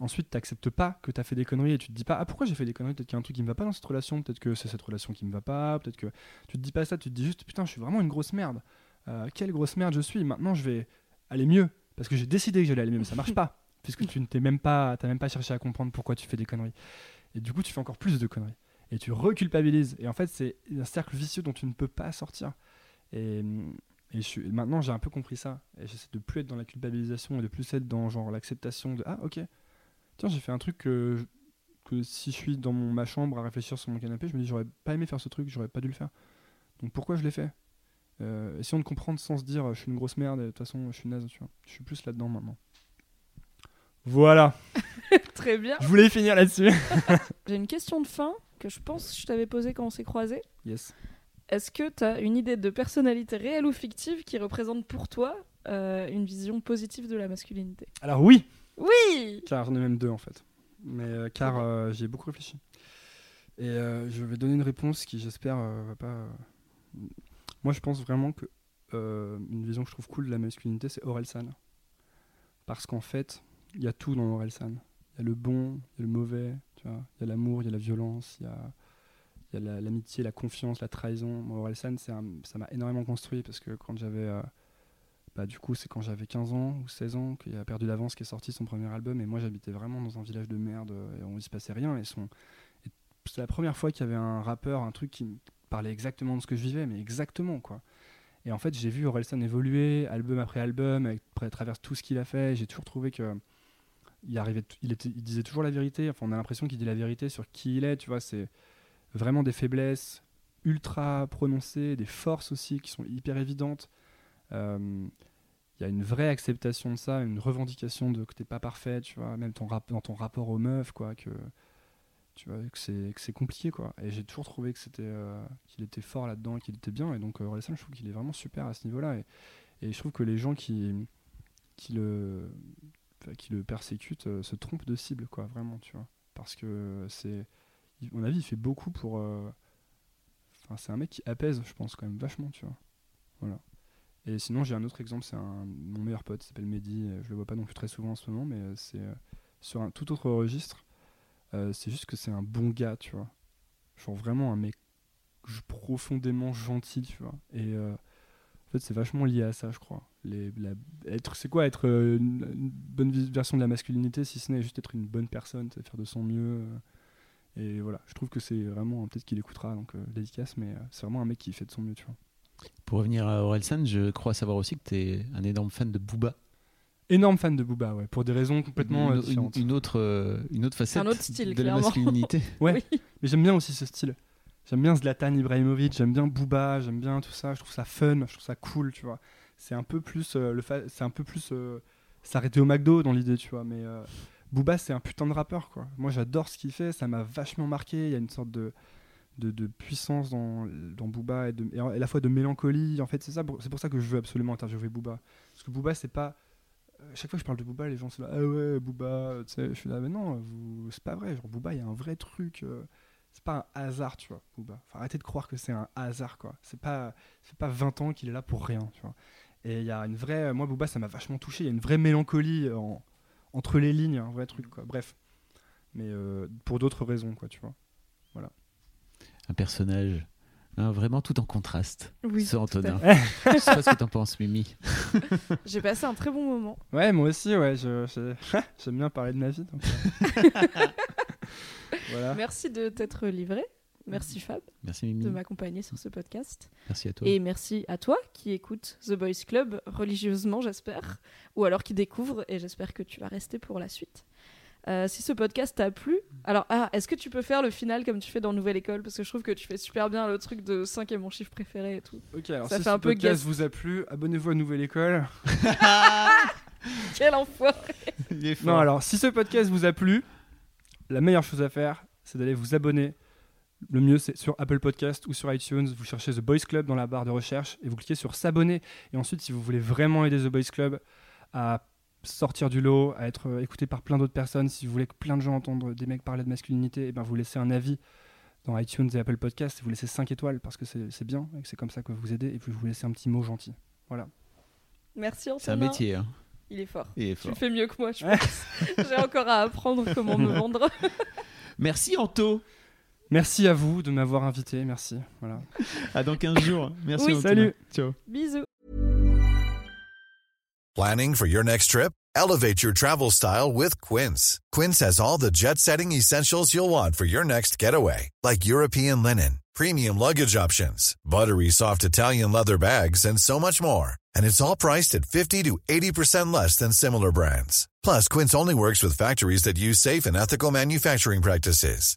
Ensuite, t'acceptes pas que t'as fait des conneries et tu te dis pas ah pourquoi j'ai fait des conneries? Peut-être qu'il y a un truc qui me va pas dans cette relation peut-être que c'est cette relation qui me va pas peut-être que tu te dis pas ça tu te dis juste putain je suis vraiment une grosse merde. Euh, quelle grosse merde je suis. Maintenant je vais aller mieux parce que j'ai décidé que j'allais aller mieux mais ça marche pas puisque tu ne t'es même pas t'as même pas cherché à comprendre pourquoi tu fais des conneries. Et du coup tu fais encore plus de conneries. Et tu reculpabilises. Et en fait c'est un cercle vicieux dont tu ne peux pas sortir. Et, et je suis, maintenant j'ai un peu compris ça. Et j'essaie de plus être dans la culpabilisation et de plus être dans genre l'acceptation de ah ok. Tiens j'ai fait un truc que, je- que si je suis dans mon, ma chambre à réfléchir sur mon canapé je me dis j'aurais pas aimé faire ce truc j'aurais pas dû le faire. Donc pourquoi je l'ai fait? Euh, essayons de comprendre sans se dire je suis une grosse merde de toute façon je suis naze tu vois. Je suis plus là dedans maintenant. Voilà. Très bien. je voulais finir là-dessus. J'ai une question de fin que je pense que je t'avais posée quand on s'est croisés. yes Est-ce que tu as une idée de personnalité réelle ou fictive qui représente pour toi euh, une vision positive de la masculinité? Alors oui Oui Car j'en ai même deux en fait. Mais euh, car euh, j'y ai beaucoup réfléchi. Et euh, je vais donner une réponse qui j'espère va pas. Moi je pense vraiment que une vision que je trouve cool de la masculinité c'est Orelsan. Parce qu'en fait, il y a tout dans Orelsan. Il y a le bon, il y a le mauvais, tu vois. Il y a l'amour, il y a la violence, il y a, y a la- l'amitié, la confiance, la trahison. Moi, Orelsan, ça m'a énormément construit parce que quand j'avais. euh, bah, du coup, c'est quand j'avais 15 ans ou 16 ans qu'il a perdu l'avance qui est sorti son premier album. Et moi, j'habitais vraiment dans un village de merde et on il se passait rien. Et c'est la première fois qu'il y avait un rappeur, un truc qui me parlait exactement de ce que je vivais, mais exactement quoi. Et en fait, j'ai vu Orelsan évoluer, album après album, avec- à travers tout ce qu'il a fait. J'ai toujours trouvé que il arrivait, il disait toujours la vérité. Enfin, on a l'impression qu'il dit la vérité sur qui il est. Tu vois, c'est vraiment des faiblesses ultra prononcées, des forces aussi qui sont hyper évidentes. Euh, il y a une vraie acceptation de ça, une revendication de que t'es pas parfait, tu vois, même dans ton rapport aux meufs, quoi, que tu vois que c'est compliqué, quoi. Et j'ai toujours trouvé que c'était euh, qu'il était fort là-dedans, qu'il était bien. Et donc euh, je trouve qu'il est vraiment super à ce niveau-là. Et, et je trouve que les gens qui qui le qui le persécutent euh, se trompent de cible, quoi, vraiment, tu vois, parce que c'est, mon avis, il fait beaucoup pour. euh, Enfin, c'est un mec qui apaise, je pense, quand même vachement, tu vois. Voilà. Et sinon, j'ai un autre exemple, c'est mon meilleur pote, s'appelle Mehdi. euh, Je le vois pas non plus très souvent en ce moment, mais euh, c'est sur un tout autre registre. C'est juste que c'est un bon gars, tu vois. Genre vraiment un mec profondément gentil, tu vois. Et en fait, c'est vachement lié à ça, je crois. Être, c'est quoi être une, bonne version de la masculinité, si ce n'est juste être une bonne personne, faire de son mieux. Et voilà, je trouve que c'est vraiment, peut-être qu'il écoutera, donc euh, dédicace, mais euh, c'est vraiment un mec qui fait de son mieux, tu vois. Pour revenir à Orelsan, je crois savoir aussi que tu es un énorme fan de Booba. Énorme fan de Booba, ouais, pour des raisons complètement euh, une, différentes. une- autre, euh, une autre facette Un autre style, de la clairement. masculinité. Ouais. Oui. Mais j'aime bien aussi ce style. J'aime bien Zlatan Ibrahimovic, j'aime bien Booba, j'aime bien tout ça. Je trouve ça fun, je trouve ça cool, tu vois. C'est un peu plus euh, le fa- c'est un peu plus euh, s'arrêter au McDo dans l'idée, tu vois. Mais euh, Booba, c'est un putain de rappeur, quoi. Moi, j'adore ce qu'il fait, ça m'a vachement marqué. Il y a une sorte de de, puissance dans, dans Booba et, à la fois de mélancolie. En fait, c'est ça, c'est pour ça que je veux absolument interviewer Booba. Parce que Booba, c'est pas. euh, Chaque fois que je parle de Booba, les gens sont là, ah ouais, Booba, tu sais, je suis là, mais non, c'est pas vrai. Genre, Booba, il y a un vrai truc. euh, c'est pas un hasard, tu vois, Booba. Arrêtez de croire que c'est un hasard, quoi. C'est pas, c'est pas 20 ans qu'il est là pour rien, tu vois. Et il y a une vraie. Moi, Booba, ça m'a vachement touché. Il y a une vraie mélancolie en- entre les lignes, un vrai truc, quoi. Bref. Mais euh, pour d'autres raisons, quoi, tu vois. Un personnage hein, vraiment tout en contraste. Oui, Ce Antonin. Je sais pas ce que t'en penses, Mimi. J'ai passé un très bon moment. Ouais, moi aussi, ouais. J'aime bien parler de ma vie. donc, euh. voilà. Merci de t'être livré. Merci Fab Merci Mimi. de m'accompagner sur ce podcast. Merci à toi. Et merci à toi qui écoute The Boys Club religieusement, j'espère. Ou alors qui découvre, et j'espère que tu vas rester pour la suite. Euh, si ce podcast t'a plu, alors ah, est-ce que tu peux faire le final comme tu fais dans Nouvelle École? Parce que je trouve que tu fais super bien le truc de 5 est mon chiffre préféré et tout. Ok, alors Ça si fait ce un peu podcast vous a plu, abonnez-vous à Nouvelle École. Quel enfoiré Il est fort. Non, alors si ce podcast vous a plu, la meilleure chose à faire, c'est d'aller vous abonner. Le mieux, c'est sur Apple Podcast ou sur iTunes. Vous cherchez The Boys Club dans la barre de recherche et vous cliquez sur s'abonner. Et ensuite, si vous voulez vraiment aider The Boys Club à sortir du lot, à être euh, écouté par plein d'autres personnes, si vous voulez que plein de gens entendent des mecs parler de masculinité, et ben vous laissez un avis dans iTunes et Apple Podcast. Vous laissez 5 étoiles parce que c'est bien et que c'est comme ça que vous aidez. Et puis vous laissez un petit mot gentil. Voilà. Merci Antonin. C'est un métier. Hein. Il est fort. Il est Tu fort. le fais mieux que moi, je pense. J'ai encore à apprendre comment me vendre. Merci Anto. Merci à vous de m'avoir invité. Merci. Voilà. À dans 15 jours. Merci Oui. Salut. Ciao. Bisous. Planning for your next trip? Elevate your travel style with Quince. Quince has all the jet setting essentials you'll want for your next getaway, like European linen, premium luggage options, buttery soft Italian leather bags, and so much more. And it's all priced at 50 to 80% less than similar brands. Plus, Quince only works with factories that use safe and ethical manufacturing practices.